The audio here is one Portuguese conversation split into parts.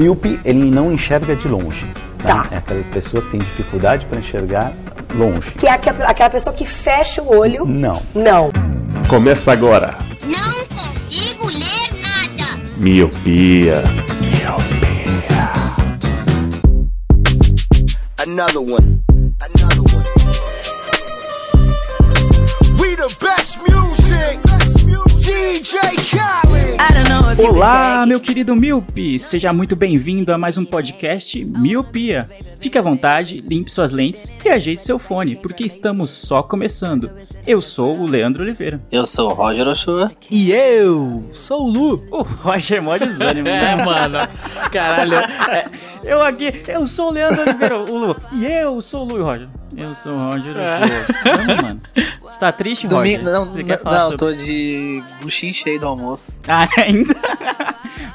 míope, ele não enxerga de longe. Tá. É aquela pessoa que tem dificuldade para enxergar longe. Que é aquela pessoa que fecha o olho. Não. Não. Começa agora. Não consigo ler nada. Miopia. Another one. Another one. We the best music. DJ Khaled. Olá, meu querido Miope! Seja muito bem-vindo a mais um podcast Miopia. Fique à vontade, limpe suas lentes e ajeite seu fone, porque estamos só começando. Eu sou o Leandro Oliveira. Eu sou o Roger Ochoa. E eu sou o Lu. O Roger é mó desânimo, É, né? mano. Caralho. É, eu aqui, eu sou o Leandro Oliveira, o Lu. E eu sou o Lu e o Roger. Eu sou o Roger Ochoa. Vamos, mano. Você tá triste, Roger? Domingo, não, Você não, quer falar não, sobre... tô de buchinho cheio do almoço. Ah, ainda?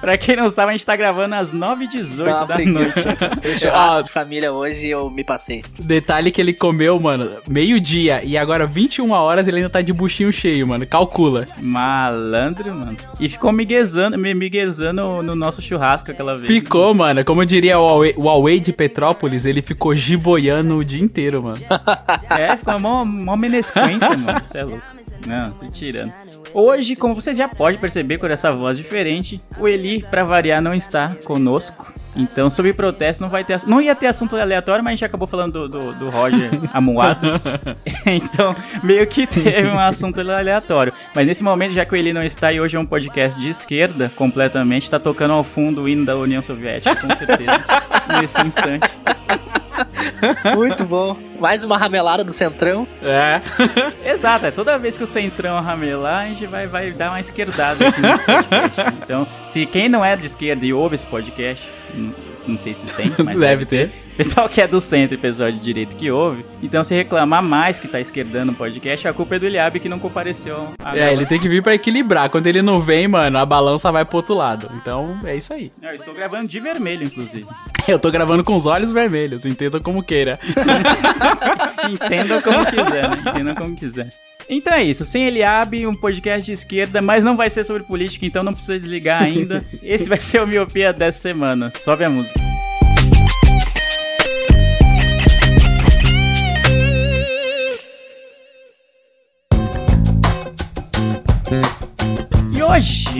Pra quem não sabe, a gente tá gravando às 9h18 Tá uma da preguiça. noite. Tem churrasco de família hoje e eu me passei. Detalhe que ele comeu, mano, meio-dia. E agora, 21 horas, ele ainda tá de buchinho cheio, mano. Calcula. Malandro, mano. E ficou miguezando, me miguezando no nosso churrasco aquela vez. Ficou, mano. Como diria o Huawei, o Huawei de Petrópolis, ele ficou giboiando o dia inteiro, mano. É, ficou uma mó, mó menesquência, mano. Você é louco. Não, tô tirando. Hoje, como vocês já podem perceber por essa voz diferente, o Eli, pra variar, não está conosco. Então, sobre protesto, não vai ter. Não ia ter assunto aleatório, mas a gente acabou falando do, do, do Roger amuado. então, meio que teve um assunto aleatório. Mas nesse momento, já que o Eli não está e hoje é um podcast de esquerda completamente, tá tocando ao fundo o hino da União Soviética, com certeza. nesse instante. Muito bom. Mais uma ramelada do Centrão. É. Exato, é toda vez que o Centrão ramelar, a gente vai, vai dar uma esquerdada aqui nesse podcast. Então, se quem não é de esquerda e ouve esse podcast, não, sei se tem, mas Deve ter. Pessoal que é do centro e pessoal de direita que ouve, então se reclamar mais que tá esquerdando o podcast, a culpa é do Eliabe que não compareceu. É, ele tem que vir pra equilibrar. Quando ele não vem, mano, a balança vai pro outro lado. Então, é isso aí. Eu estou gravando de vermelho, inclusive. Eu tô gravando com os olhos vermelhos, entenda como queira. Entendam como quiser, né? Entendam como quiser. Então é isso, sem Eliabe, um podcast de esquerda, mas não vai ser sobre política, então não precisa desligar ainda. Esse vai ser o Miopia dessa semana. Sobe a música.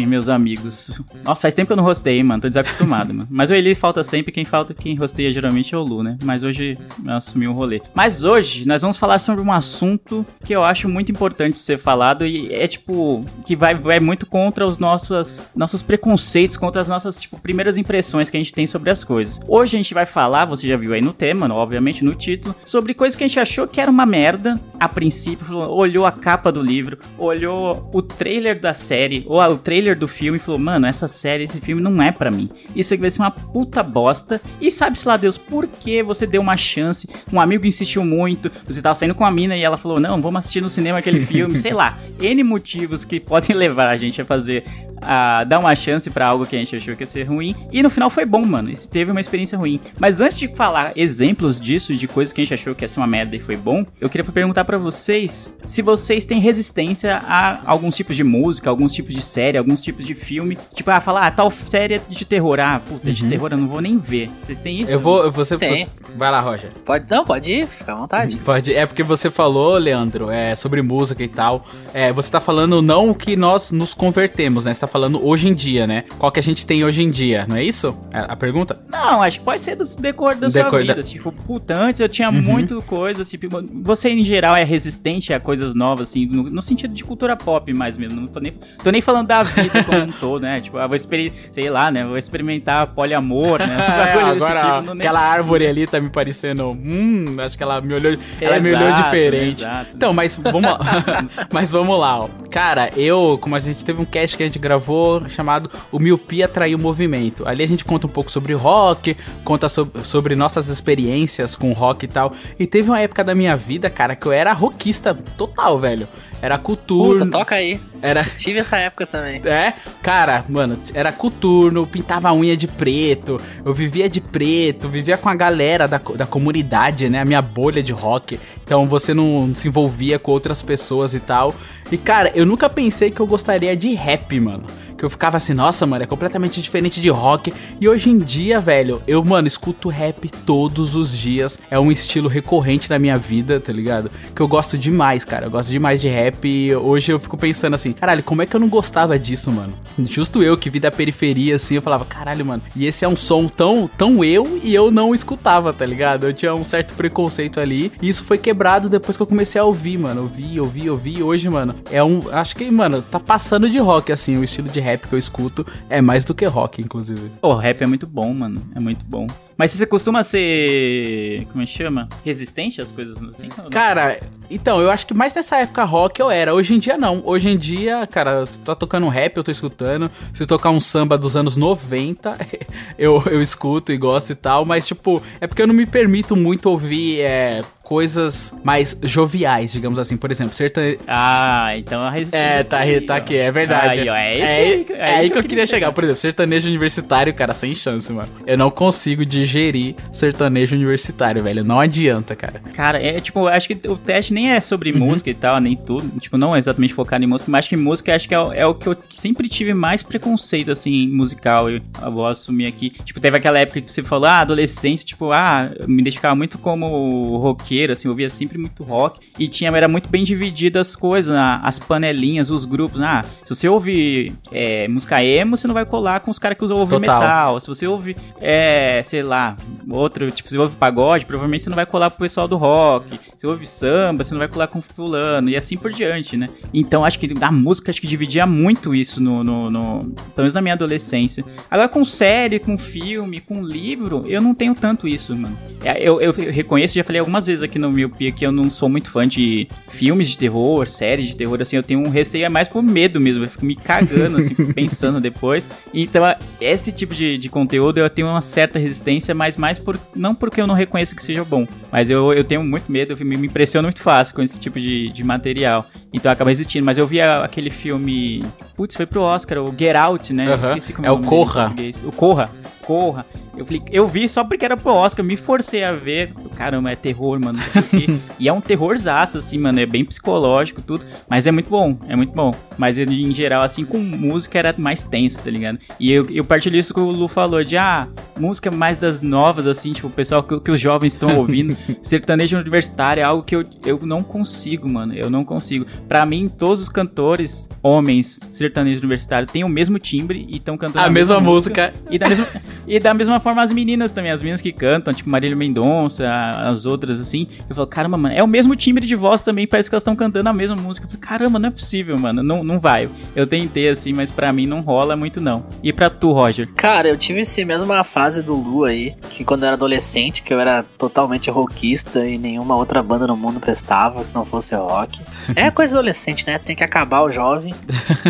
Meus amigos. Nossa, faz tempo que eu não rostei, mano. Tô desacostumado, mano. Mas o Eli falta sempre. Quem falta, quem rosteia geralmente é o Lu, né? Mas hoje eu assumi o rolê. Mas hoje nós vamos falar sobre um assunto que eu acho muito importante ser falado. E é tipo. Que vai, vai muito contra os nossos, nossos preconceitos, contra as nossas, tipo, primeiras impressões que a gente tem sobre as coisas. Hoje a gente vai falar, você já viu aí no tema, obviamente no título, sobre coisas que a gente achou que era uma merda a princípio. Olhou a capa do livro, olhou o trailer da série, ou o trailer do filme e falou: Mano, essa série, esse filme não é pra mim. Isso aqui vai ser uma puta bosta. E sabe-se lá, Deus, por que você deu uma chance? Um amigo insistiu muito, você tava saindo com a mina e ela falou: Não, vamos assistir no cinema aquele filme, sei lá. N motivos que podem levar a gente a fazer. A dar uma chance pra algo que a gente achou que ia ser ruim. E no final foi bom, mano. Isso teve uma experiência ruim. Mas antes de falar exemplos disso, de coisas que a gente achou que ia ser uma merda e foi bom, eu queria perguntar pra vocês se vocês têm resistência a alguns tipos de música, alguns tipos de série, alguns tipos de filme. Tipo, ah, falar, ah, tal série é de terror. Ah, puta, de terror eu não vou nem ver. Vocês têm isso? Eu vou. Você, Sim. você- Vai lá, Roger. Pode, não, pode ir, fica à vontade. Pode, é porque você falou, Leandro, é, sobre música e tal. É, você tá falando não o que nós nos convertemos, né? Você tá falando hoje em dia, né? Qual que a gente tem hoje em dia, não é isso? É a pergunta? Não, acho que pode ser do decor da sua Decor vida. da- Tipo, puta, antes eu tinha muito coisa, tipo, você em geral é resistente a coisas novas, assim, no, no sentido de cultura pop mais mesmo. Não tô nem, tô nem falando da vida como um todo, né? Tipo, ah, vou experimentar, sei lá, né? Vou experimentar poliamor, né? É, agora, tipo, não nem- aquela árvore ali tá me parecendo. Hum, acho que ela me olhou. Ela me olhou Exato, diferente. exato. Então, mas vamos lá. mas vamos lá, ó. Cara, eu, como a gente teve um cast que a gente gravou chamado O Miopia Traiu o Movimento. Ali a gente conta um pouco sobre rock, conta so- sobre nossas experiências com rock e tal. E teve uma época da minha vida, cara, que eu era rockista total, velho. Era cultura. Puta, toca aí. Era. Tive essa época também. É, cara, mano, era coturno, pintava a unha de preto, eu vivia de preto, vivia com a galera da, da comunidade, né? A minha bolha de rock. Então você não se envolvia com outras pessoas e tal. E, cara, eu nunca pensei que eu gostaria de rap, mano. Que eu ficava assim, nossa, mano, é completamente diferente de rock. E hoje em dia, velho, eu, mano, escuto rap todos os dias. É um estilo recorrente na minha vida, tá ligado? Que eu gosto demais, cara. Eu gosto demais de rap. E hoje eu fico pensando assim, caralho, como é que eu não gostava disso, mano? Justo eu que vi da periferia, assim, eu falava, caralho, mano. E esse é um som tão, tão eu e eu não escutava, tá ligado? Eu tinha um certo preconceito ali. E isso foi quebrado depois que eu comecei a ouvir, mano. Ouvir, ouvir. E hoje, mano, é um. Acho que, mano, tá passando de rock, assim. O estilo de rap que eu escuto é mais do que rock, inclusive. O rap é muito bom, mano. É muito bom. Mas você costuma ser. Como é que chama? Resistente às coisas assim? Cara, então, eu acho que mais nessa época rock eu era. Hoje em dia não. Hoje em dia, cara, se tá tocando um rap, eu tô escutando. Se tocar um samba dos anos 90, eu, eu escuto e gosto e tal. Mas, tipo, é porque eu não me permito muito ouvir é, coisas mais joviais, digamos assim. Por exemplo, sertanejo. Ah, então a resistência. É, tá, aí, tá ó. aqui, é verdade. Aí, ó, é é, aí, aí, é aí que eu queria chegar. Por exemplo, sertanejo universitário, cara, sem chance, mano. Eu não consigo digerir sertanejo universitário, velho. Não adianta, cara. Cara, é tipo, acho que o teste nem é sobre música e tal, nem tudo. Tipo, não é exatamente focado em música, mas acho que música acho que é, o- é o que eu sempre tive mais preconceito, assim, musical. Eu, eu vou assumir aqui. Tipo, teve aquela época que você falou, ah, adolescência, tipo, ah, me identificava muito como roqueiro, assim, eu ouvia sempre muito rock. E tinha, era muito bem dividido as coisas, as panelinhas, os grupos. Ah, se você ouve é, música emo, você não vai colar com os caras que usam ouvem metal. Se você ouve, é, sei lá, outro, tipo, se você ouve pagode, provavelmente você não vai colar pro pessoal do rock. Se ouve samba, você não vai colar com fulano, e assim por diante, né? Então acho que a música acho que dividia muito isso no, no, no- pelo menos na minha adolescência. Agora com série, com filme, com livro, eu não tenho tanto isso, mano. É, Eu, eu, eu reconheço, já falei algumas vezes aqui no Miopia que eu não sou muito fã de filmes de terror, séries de terror, assim, eu tenho um receio é mais por medo mesmo, eu fico me cagando, assim, pensando depois. Então, esse tipo de, de conteúdo eu tenho uma certa resistência, mas mais por, não porque eu não reconheço que seja bom, mas eu, eu tenho muito medo, eu me, me impressiono muito fácil com esse tipo de, de material. Então acaba resistindo, mas eu vi aquele filme, putz, foi pro Oscar, o Get Out, né? Esqueci como É o nome dele em Corra. português. O Corra. Corra. Eu falei, eu vi só porque era pro Oscar, me forcei a ver. Caramba, é terror, mano. Não sei o quê. e é um terrorzaço, assim, mano. É bem psicológico, tudo. Mas é muito bom, é muito bom. Mas em geral, assim, com música era mais tenso, tá ligado? E eu, eu partilho isso que o Lu falou, de ah, música mais das novas, assim, tipo, o pessoal que, que os jovens estão ouvindo. Sertanejo universitário é algo que eu, eu não consigo, mano. Eu não consigo. Pra mim, todos os cantores, homens, sertanejo universitário, têm o mesmo timbre e estão cantando A mesma música. e da, mesma, e da mesma forma as meninas também, as meninas que cantam, tipo Marília Mendonça, as outras assim. Eu falo, caramba, mano, é o mesmo timbre de voz também, parece que elas estão cantando a mesma música. Eu falo, caramba, não é possível, mano, não, não vai. Eu tentei assim, mas pra mim não rola muito não. E pra tu, Roger? Cara, eu tive esse mesma fase do Lu aí, que quando eu era adolescente, que eu era totalmente rockista e nenhuma outra banda no mundo prestava se não fosse rock. É coisa de adolescente, né? Tem que acabar o jovem.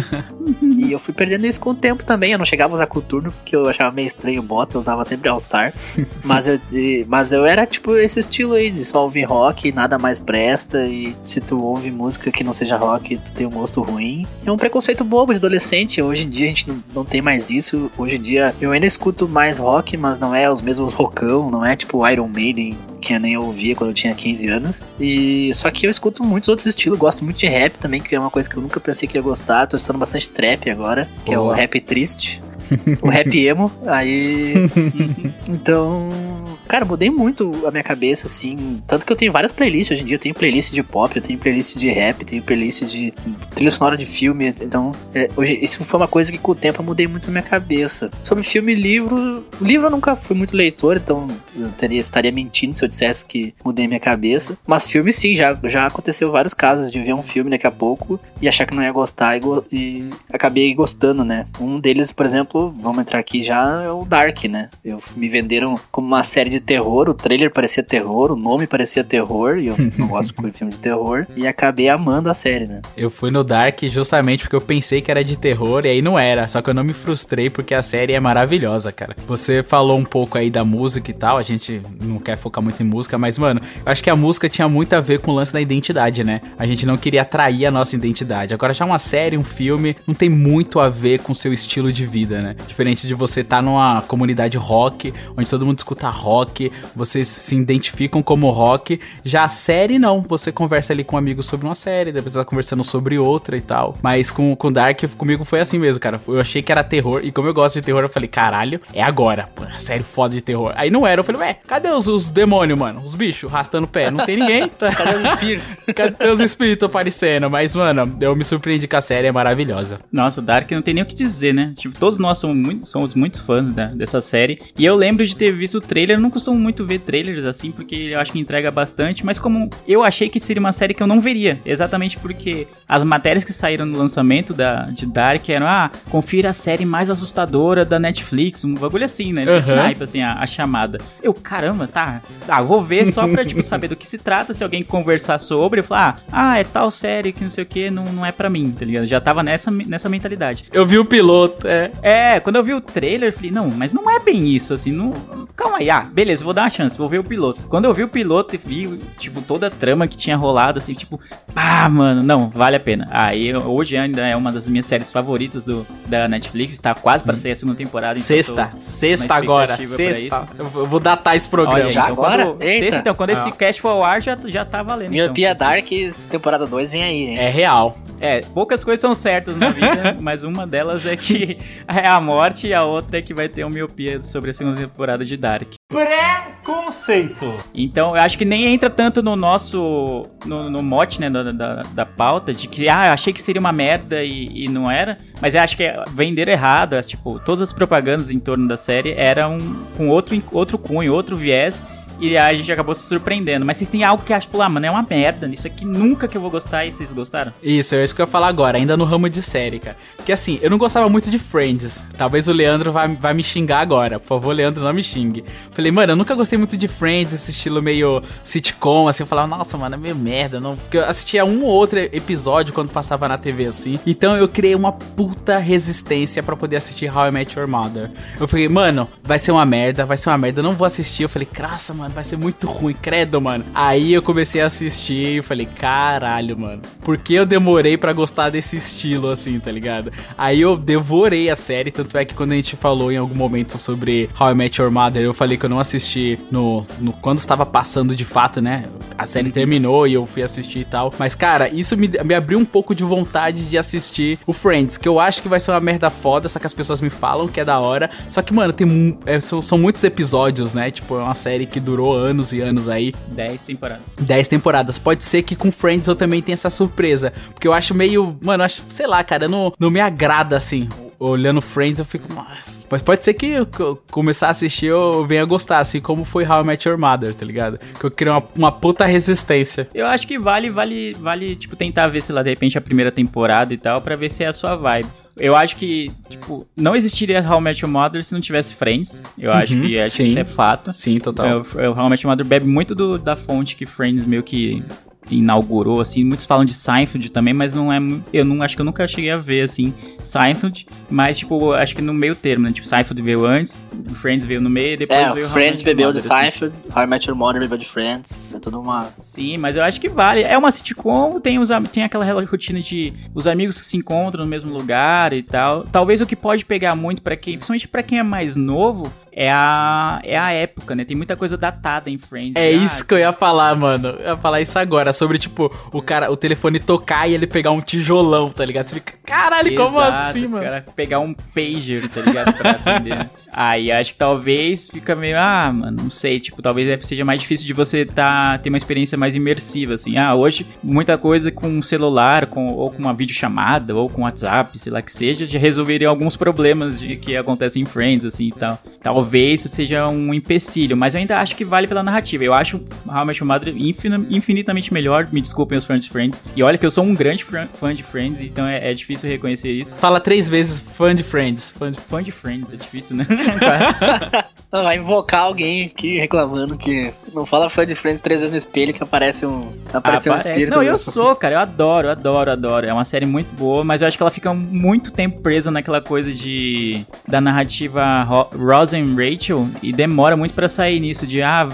e eu fui perdendo isso com o tempo também. Eu não chegava a usar coturno porque eu achava meio estranho bota, eu usava sempre All Star. mas, eu, mas eu era tipo esse estilo aí, de só ouvir rock e nada mais presta. E se tu ouve música que não seja rock, tu tem um gosto ruim. É um preconceito bobo de adolescente. Hoje em dia a gente não, não tem mais isso. Hoje em dia eu ainda escuto mais rock, mas não é os mesmos rockão, não é tipo Iron Maiden, que eu nem ouvia quando eu tinha 15 anos. E só que eu escuto muitos outros estilos, gosto muito de rap também, que é uma coisa que eu nunca pensei que ia gostar. Tô escutando bastante trap agora, que é o Boa. rap triste. O rap emo, aí. então. Cara, mudei muito a minha cabeça, assim. Tanto que eu tenho várias playlists. Hoje em dia eu tenho playlist de pop, eu tenho playlist de rap, tenho playlist de trilha sonora de filme. Então, é, hoje, isso foi uma coisa que com o tempo eu mudei muito a minha cabeça. Sobre filme e livro. Livro eu nunca fui muito leitor, então eu teria, estaria mentindo se eu dissesse que mudei minha cabeça. Mas filme sim, já, já aconteceu vários casos de ver um filme daqui a pouco e achar que não ia gostar e, go- e acabei gostando, né? Um deles, por exemplo, vamos entrar aqui já, é o Dark, né? Eu, me venderam como uma série de terror, o trailer parecia terror, o nome parecia terror, e eu não gosto de filme de terror, e acabei amando a série, né? Eu fui no Dark justamente porque eu pensei que era de terror e aí não era. Só que eu não me frustrei porque a série é maravilhosa, cara. Você falou um pouco aí da música e tal, a gente não quer focar muito em música, mas, mano, eu acho que a música tinha muito a ver com o lance da identidade, né? A gente não queria atrair a nossa identidade. Agora já uma série, um filme, não tem muito a ver com o seu estilo de vida, né? Diferente de você estar numa comunidade rock, onde todo mundo escuta rock, vocês se identificam como rock. Já a série, não. Você conversa ali com amigos sobre uma série, depois você tá conversando sobre outra e tal. Mas com, com Dark, comigo foi assim mesmo, cara. Eu achei que era terror, e como eu gosto de terror, eu falei, caralho, é agora. Pô, série foda de terror. Aí não era, eu falei, ué, cadê os, os demônios, mano? Os bichos arrastando o pé? Não tem ninguém? Tá- Cadê os espíritos? Cadê os espíritos aparecendo? Mas, mano, eu me surpreendi com a série, é maravilhosa. Nossa, Dark não tem nem o que dizer, né? Tipo, todos nós somos muito, somos muitos fãs da- dessa série. E eu lembro de ter visto o trailer. Eu não costumo muito ver trailers assim, porque eu acho que entrega bastante. Mas como eu achei que seria uma série que eu não veria. Exatamente porque as matérias que saíram no lançamento da, de Dark eram, ah, confira a série mais assustadora da Netflix. Um bagulho assim, né? Aham. naipe, assim, a, a chamada. Eu, caramba, tá. Ah, vou ver só pra, tipo, saber do que se trata. Se alguém conversar sobre, eu falar, ah, ah, é tal série que não sei o que, não, não é pra mim, tá ligado? Já tava nessa, nessa mentalidade. Eu vi o piloto, é. É, quando eu vi o trailer, eu falei, não, mas não é bem isso, assim, não... Calma aí, ah, beleza, vou dar uma chance, vou ver o piloto. Quando eu vi o piloto e vi, tipo, toda a trama que tinha rolado, assim, tipo, ah, mano, não, vale a pena. Aí, eu- hoje ainda é uma das minhas séries favoritas do, da Netflix, tá quase pra sair a segunda temporada. então Sexta, sexta agora, sexta. Eu vou- datar esse programa. Olha, Já então, agora? Quando, Eita. sexta, então, quando esse cast for ao ar, já, já tá valendo. Miopia então. Dark, temporada 2 vem aí, hein? É real. É, poucas coisas são certas na vida, mas uma delas é que é a morte e a outra é que vai ter uma miopia sobre a segunda temporada de Dark. Preconceito. Então, eu acho que nem entra tanto no nosso. no, no mote, né, da, da, da pauta, de que, ah, eu achei que seria uma merda e, e não era. Mas eu acho que é- venderam errado. é, tipo, todas as propagandas em torno da série eram com outro, outro cunho, outro viés. E a gente acabou se surpreendendo. Mas vocês têm algo que acham, tipo, ah, mano, é uma merda. Isso aqui nunca que eu vou gostar e vocês gostaram? Isso, é isso que eu ia falar agora, ainda no ramo de série, cara. Porque assim, eu não gostava muito de Friends. Talvez o Leandro vai, vai me xingar agora. Por favor, Leandro, não me xingue. Falei, mano, eu nunca gostei muito de Friends, esse estilo meio sitcom, assim. Eu falava, nossa, mano, é meio merda. Não... Porque eu assistia um ou outro episódio quando passava na TV assim. Então eu criei uma puta resistência pra poder assistir How I Met Your Mother. Eu falei, mano, vai ser uma merda, vai ser uma merda, eu não vou assistir. Eu falei, graça, mano, vai ser muito ruim, credo, mano. Aí eu comecei a assistir e falei, caralho, mano, por que eu demorei pra gostar desse estilo assim, tá ligado? Aí eu devorei a série, tanto é que quando a gente falou em algum momento sobre How I Met Your Mother, eu falei que eu não assisti no, no quando estava passando de fato, né? A série terminou e eu fui assistir e tal. Mas, cara, isso me, me abriu um pouco de vontade de assistir o Friends, que eu acho que vai ser uma merda foda, só que as pessoas me falam que é da hora. Só que, mano, tem é, são, são muitos episódios, né? Tipo, é uma série que durou anos e anos aí. 10 temporadas. 10 temporadas. Pode ser que com Friends eu também tenha essa surpresa. Porque eu acho meio. Mano, acho, sei lá, cara, não, não me agrada assim. Olhando Friends, eu fico. Nossa. Mas pode ser que eu co- começar a assistir eu venha gostar, assim como foi How I Met Your Mother, tá ligado? Que eu criei uma, uma puta resistência. Eu acho que vale, vale, vale, tipo, tentar ver, sei lá, de repente a primeira temporada e tal, pra ver se é a sua vibe. Eu acho que, tipo, não existiria How I Met Your Mother se não tivesse Friends. Eu acho Uhum, que, acho que sim. isso é fato. Sim, total. O- o How I Met Your Mother bebe muito do- da fonte que Friends meio que inaugurou, assim. Muitos falam de Seinfeld também, mas não é... Eu não acho que eu nunca cheguei a ver, assim, Seinfeld. Mas, tipo, acho que no meio termo, né? Tipo, Seinfeld veio antes, Friends veio no meio depois É, veio How Friends bebeu de assim. Seinfeld, How I Met Your Mother bebeu de Friends. Foi tudo uma... Sim, mas eu acho que vale. É uma sitcom, tem, os, tem aquela rotina de os amigos que se encontram no mesmo lugar e tal. Talvez o que pode pegar muito pra quem, principalmente pra quem é mais novo, é a, é a época, né? Tem muita coisa datada em Friends. É Ah, isso que eu ia falar, mano. Eu ia falar isso agora. Sobre, tipo, o cara, o telefone tocar e ele pegar um tijolão, tá ligado? Você fica, caralho, como Exato, assim, mano? Cara, pegar um pager, tá ligado? Pra atender. Aí acho que talvez fica meio, ah, mano, não sei, tipo, talvez seja mais difícil de você tá, ter uma experiência mais imersiva, assim. Ah, hoje muita coisa com um celular, com, ou com uma videochamada, ou com WhatsApp, sei lá que seja, já resolveria alguns problemas de que acontecem em Friends, assim e tal. Talvez seja um empecilho, mas eu ainda acho que vale pela narrativa. Eu acho How I Met Your Mother infin- infinitamente melhor, me desculpem os fãs de Friends. E olha que eu sou um grande fã de Friends, então é, é difícil reconhecer isso. Fala três vezes fã de Friends. Fã de... Fã de Friends, é difícil, né? Não, vai invocar alguém aqui reclamando que não fala fã de Friends três vezes no espelho que aparece um, aparece um Aparece. espírito. Não, eu sou, cara. Eu adoro, adoro, adoro. É uma série muito boa, mas eu acho que ela fica muito tempo presa naquela coisa de da narrativa Ro Rosa e Rachel e demora muito pra sair nisso de ah,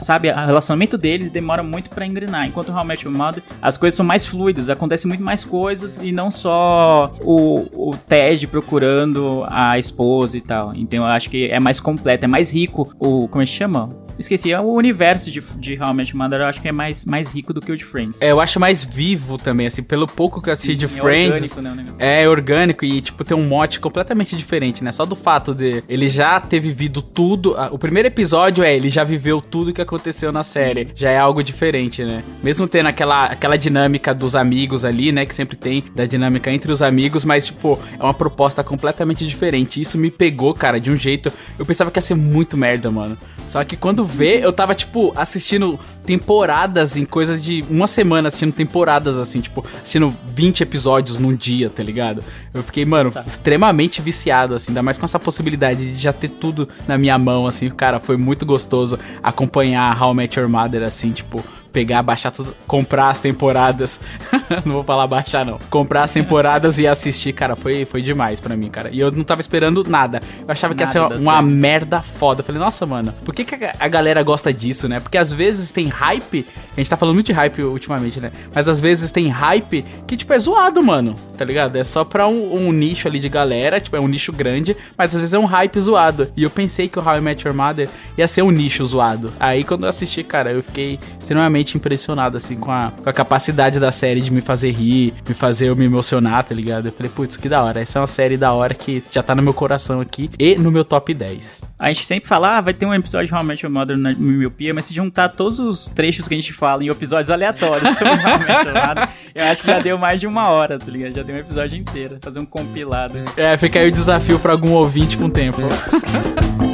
sabe, o relacionamento deles demora muito pra engrenar. Enquanto How I Met Your Mother, as coisas são mais fluidas, acontecem muito mais coisas e não só o, o Ted procurando a esposa e tal. Então acho que é mais completo, é mais rico o como é que chama? Esqueci, é o universo de, de How I Met Mother, eu acho que é mais, mais rico do que o de Friends. É, eu acho mais vivo também, assim, pelo pouco que eu assisti de é Friends. orgânico, né, negócio. É orgânico e, tipo, tem um mote completamente diferente, né? Só do fato de ele já ter vivido tudo. O primeiro episódio é, ele já viveu tudo que aconteceu na série. Já é algo diferente, né? Mesmo tendo aquela, aquela dinâmica dos amigos ali, né? Que sempre tem da dinâmica entre os amigos, mas, tipo, é uma proposta completamente diferente. Isso me pegou, cara, de um jeito. Eu pensava que ia ser muito merda, mano. Só que quando vê, eu tava, tipo, assistindo temporadas em coisas de uma semana, assistindo temporadas, assim, tipo, assistindo 20 episódios num dia, tá ligado? Eu fiquei, mano, extremamente viciado, assim, ainda mais com essa possibilidade de já ter tudo na minha mão, assim, cara, foi muito gostoso acompanhar How I Met Your Mother, assim, tipo, pegar, baixar tudo, comprar as temporadas. não vou falar baixar, não. Comprar as temporadas e assistir, cara, foi, foi demais pra mim, cara. E eu não tava esperando nada. Eu achava que ia ser Nada uma, merda foda. Eu falei, nossa, mano, por que, que a a galera gosta disso, né? Porque às vezes tem hype, a gente tá falando muito de hype ultimamente, né? Mas às vezes tem hype que, tipo, é zoado, mano, tá ligado? É só pra um, um nicho ali de galera, tipo, é um nicho grande, mas às vezes é um hype zoado. E eu pensei que o How I Met Your Mother ia ser um nicho zoado. Aí quando eu assisti, cara, eu fiquei extremamente impressionado, assim, com a, com a capacidade da série de me fazer rir, me fazer eu me emocionar, tá ligado? Eu falei, putz, que da hora. Essa é uma série da hora que já tá no meu coração aqui e no meu top 10. A gente sempre fala, ah, vai ter um episódio Met Your Mother na miopia, mas se juntar todos os trechos que a gente fala em episódios aleatórios sobre eu acho que já deu mais de uma hora, tá ligado? Já deu um episódio inteiro, fazer um compilado. É, fica aí o desafio pra algum ouvinte com o tempo.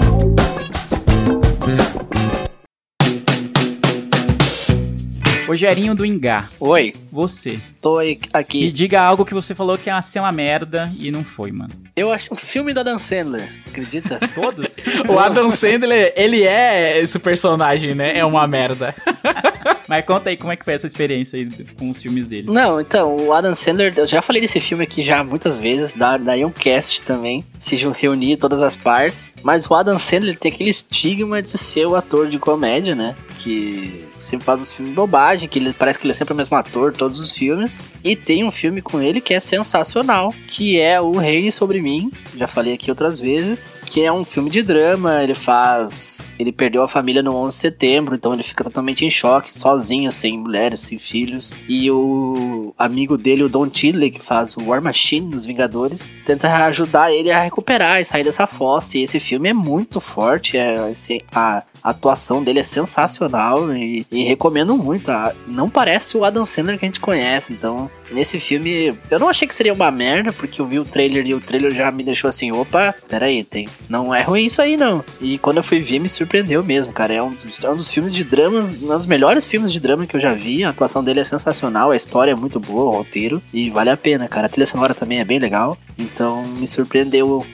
Rogerinho do Engar, Oi, você. estou aqui. diga algo que você falou que ia ser uma merda e não foi, mano. Eu acho um filme do Adam Sandler, acredita? Todos? O Adam Sandler, ele é esse personagem, né? É uma merda. Mas conta aí como é que foi essa experiência aí com os filmes dele. Não, então, o Adam Sandler, eu já falei desse filme aqui já muitas vezes, dá, daí um cast também, se reunir todas as partes, mas o Adam Sandler tem aquele estigma de ser o ator de comédia, né? Que sempre faz os filmes bobagem, que ele parece que ele é sempre o mesmo ator, todos os filmes. E tem um filme com ele que é sensacional, que é O Reine Sobre Mim, já falei aqui outras vezes, que é um filme de drama, ele faz... Ele perdeu a família no 11 de setembro, então ele fica totalmente em choque, sozinho, sem mulheres, sem filhos. E o amigo dele, o Don Tiddley, que faz o War Machine nos Vingadores, tenta ajudar ele a recuperar e sair dessa fossa. E esse filme é muito forte, é, esse- a a atuação dele é sensacional e, e recomendo muito. Ah, Não parece o Adam Sandler que a gente conhece, então nesse filme eu não achei que seria uma merda, porque eu vi o trailer e o trailer já me deixou assim, opa, peraí, tem, não é ruim isso aí não. E quando eu fui ver me surpreendeu mesmo, cara. É um dos, é um dos filmes de dramas, um dos melhores filmes de drama que eu já vi. A atuação dele é sensacional, a história é muito boa, o roteiro, e vale a pena, cara. A trilha sonora também é bem legal, então me surpreendeu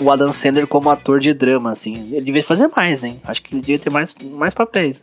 o, Adam Sandler como ator de drama, assim. Ele devia fazer mais, hein? Acho que ele devia ter mais, mais papéis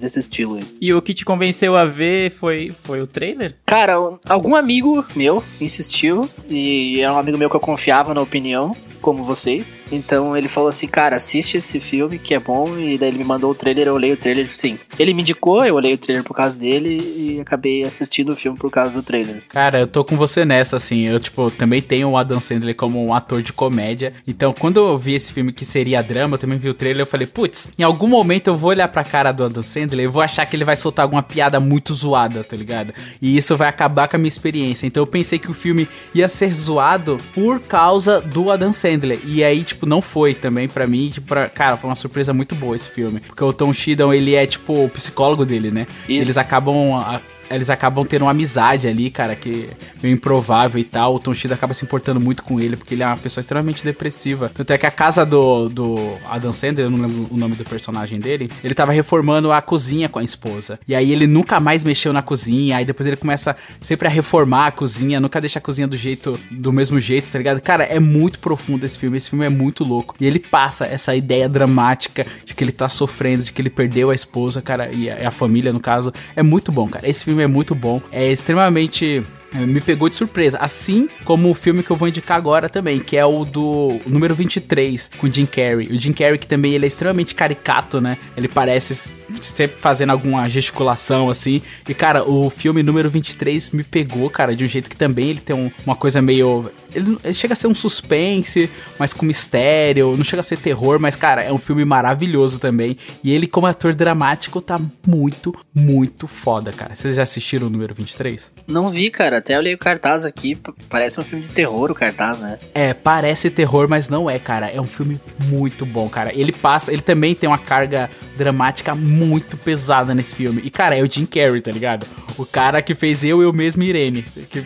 desse estilo aí. E o que te convenceu a ver foi, foi o trailer? Cara, algum amigo meu insistiu, e era um amigo meu que eu confiava na opinião, como vocês. Então ele falou assim, cara, assiste esse filme que é bom, e daí ele me mandou o trailer, eu olhei o trailer, sim. Ele me indicou, eu olhei o trailer por causa dele, e acabei assistindo o filme por causa do trailer. Cara, eu tô com você nessa, assim. Eu, tipo, também tenho o Adam Sandler como um ator de comédia. Então, quando eu vi esse filme que seria drama, eu também vi o trailer, eu falei, putz, em algum momento eu vou olhar pra cara do Adam Sandler e vou achar que ele vai soltar alguma piada muito zoada, tá ligado? E isso vai acabar com a minha experiência. Então eu pensei que o filme ia ser zoado por causa do Adam Sandler. E aí, tipo, não foi também pra mim. Tipo, pra- cara, foi uma surpresa muito boa esse filme. Porque o Tom Shiddle, ele é, tipo, o psicólogo dele, né? Isso. Eles acabam a- eles acabam tendo uma amizade ali, cara, que é meio improvável e tal. O Tom Shida acaba se importando muito com ele, porque ele é uma pessoa extremamente depressiva. Tanto é que a casa do, do Adam Sandler, eu não lembro o nome do personagem dele, ele tava reformando a cozinha com a esposa. E aí ele nunca mais mexeu na cozinha, aí depois ele começa sempre a reformar a cozinha, nunca deixa a cozinha do jeito, do mesmo jeito, tá ligado? Cara, é muito profundo esse filme, esse filme é muito louco. E ele passa essa ideia dramática de que ele tá sofrendo, de que ele perdeu a esposa, cara, e a, a família, no caso. É muito bom, cara. Esse filme é muito bom. É extremamente é, me pegou de surpresa. Assim como o filme que eu vou indicar agora também, que é o do número 23, com o Jim Carrey. O Jim Carrey, que também ele é extremamente caricato, né? Ele parece sempre fazendo alguma gesticulação assim. E, cara, o filme número 23 me pegou, cara, de um jeito que também ele tem um, uma coisa meio. Ele, ele, chega a ser um suspense, mas com mistério. Não chega a ser terror, mas, cara, é um filme maravilhoso também. E ele, como ator dramático, tá muito, muito foda, cara. Vocês já assistiram o número 23? Não vi, cara até olhei o cartaz aqui, parece um filme de terror o cartaz, né? É, parece terror, mas não é, cara. É um filme muito bom, cara. Ele passa, ele também tem uma carga dramática muito pesada nesse filme. E, cara, é o Jim Carrey, tá ligado? O cara que fez eu e o mesmo Irene. Que,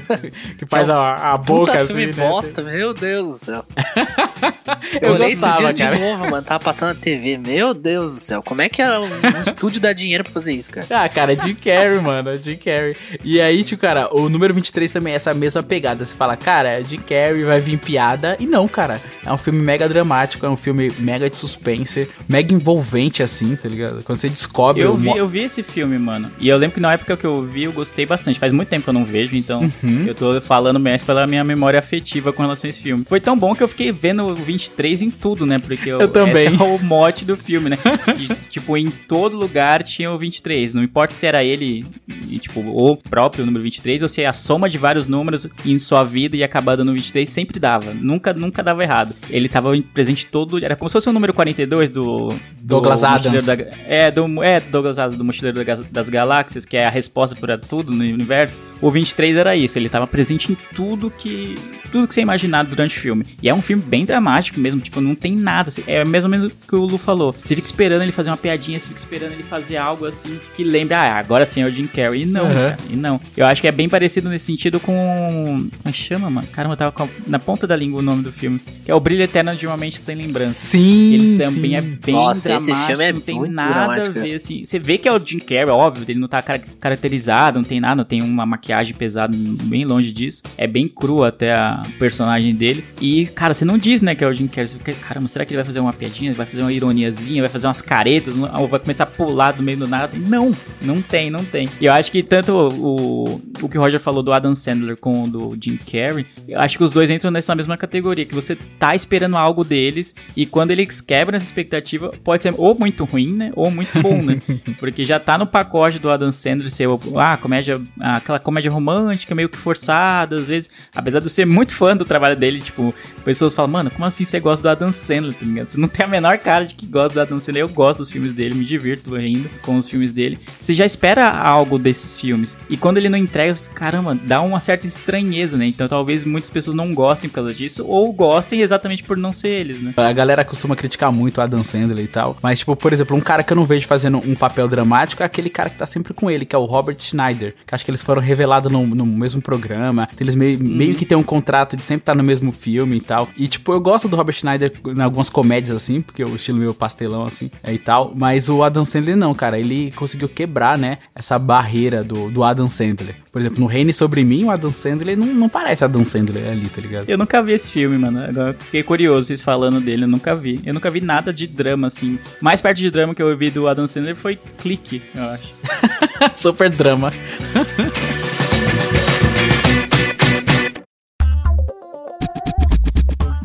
que faz a, a boca Puta assim. filme né? bosta, meu Deus do céu. Eu eu olhei gostava, esses dias cara. de novo, mano. Tava passando na TV. Meu Deus do céu. Como é que é um, um estúdio dá dinheiro pra fazer isso, cara? Ah, cara, é Jim Carrey, mano, é Jim Carrey. E aí, tipo, cara, o número 23 também é essa mesma pegada. Você fala, cara, é Jim Carrey, vai vir piada. E não, cara, é um filme mega dramático, é um filme mega de suspense, mega envolvente, assim, tá ligado? Quando você descobre... Eu vi, eu vi esse filme, mano. E eu lembro que na época que eu vi, eu gostei bastante. Faz muito tempo que eu não vejo, então Uhum. eu tô falando mais pela minha memória afetiva com relação a esse filme. Foi tão bom que eu fiquei vendo o 23 em tudo, né? Porque Eu também. esse é o mote do filme, né? De, tipo, em todo lugar tinha o 23. Não importa se era ele, e, tipo, o próprio número 23, ou se é a soma de vários números em sua vida e acabando no 23, sempre dava. Nunca, nunca dava errado. Ele tava em presente todo. Era como se fosse o número 42 do. do Douglas Adams. Da, é, do, é, Douglas Adams, do Mochileiro da- das Galáxias, que é a resposta para tudo no universo. O 23 era isso, ele tava presente em tudo que. Tudo que você imaginar durante o filme. E é um filme bem dramático mesmo, tipo, não tem nada. É mais ou menos o que o Lu falou. Você fica esperando ele fazer uma piadinha, você fica esperando ele fazer algo assim que lembra, ah, agora sim é o Jim Carrey. E não, Uhum. cara, e não. Eu acho que é bem parecido nesse sentido com. Como é que chama, mano? Caramba, eu tava com a- na ponta da língua o nome do filme. Que é O Brilho Eterno de uma Mente Sem Lembrança. Sim, Ele também sim. é bem Nossa, esse dramático, filme é não tem muito nada dramático. a ver, assim. Você vê que é o Jim Carrey, óbvio, ele não tá car- caracterizado, não tem nada, não tem uma maquiagem pesada, bem longe disso. É bem cru até a personagem dele. E, cara, você não diz, né, que é o Jim Carrey. Você fica, caramba, será que ele vai fazer uma piadinha, vai fazer uma ironiazinha, vai fazer umas caretas, ou vai começar a pular do meio do nada? Não, não tem, não tem. E eu acho que tanto o, o que o Roger falou do Adam Sandler com o do Jim Carrey, eu acho que os dois entram nessa mesma categoria, que você tá esperando algo deles e quando eles quebram essa expectativa, pode ser ou muito ruim, né, ou muito bom, né? Porque já tá no pacote do Adam Sandler ser ah, comédia, aquela comédia romântica meio que forçada, às vezes, apesar de eu ser muito fã do trabalho dele, tipo, pessoas falam, mano, como assim você gosta do Adam Sandler, tá ligado? Você não tem a menor cara de que gosta do Adam Sandler, eu gosto dos filmes dele, me divirto rindo com os filmes dele. Você já espera algo desses filmes, e quando ele não entrega, você fica, caramba, dá uma certa estranheza, né? Então talvez muitas pessoas não gostem por causa disso, ou gostem exatamente por não ser eles, né? A galera costuma criticar muito o Adam Sandler e tal. Mas, tipo, por exemplo, um cara que eu não vejo fazendo um papel dramático é aquele cara que tá sempre com ele, que é o Robert Schneider. Que acho que eles foram revelados no, no mesmo programa. Eles meio, meio que têm um contrato de sempre estar no mesmo filme e tal. E, tipo, eu gosto do Robert Schneider em algumas comédias, assim, porque o estilo meio pastelão, assim, é, e tal. Mas o Adam Sandler não, cara. Ele conseguiu quebrar, né, essa barreira do, do Adam Sandler. Por exemplo, no Reine Sobre Mim, o Adam Sandler não, não parece Adam Sandler ali, tá ligado? Eu nunca vi esse filme, mano. Agora eu fiquei curioso vocês falando dele, eu nunca vi. Eu nunca vi nada de drama, assim. Mais perto de drama que eu vi do Adam Sandler foi Clique, eu acho. Super drama.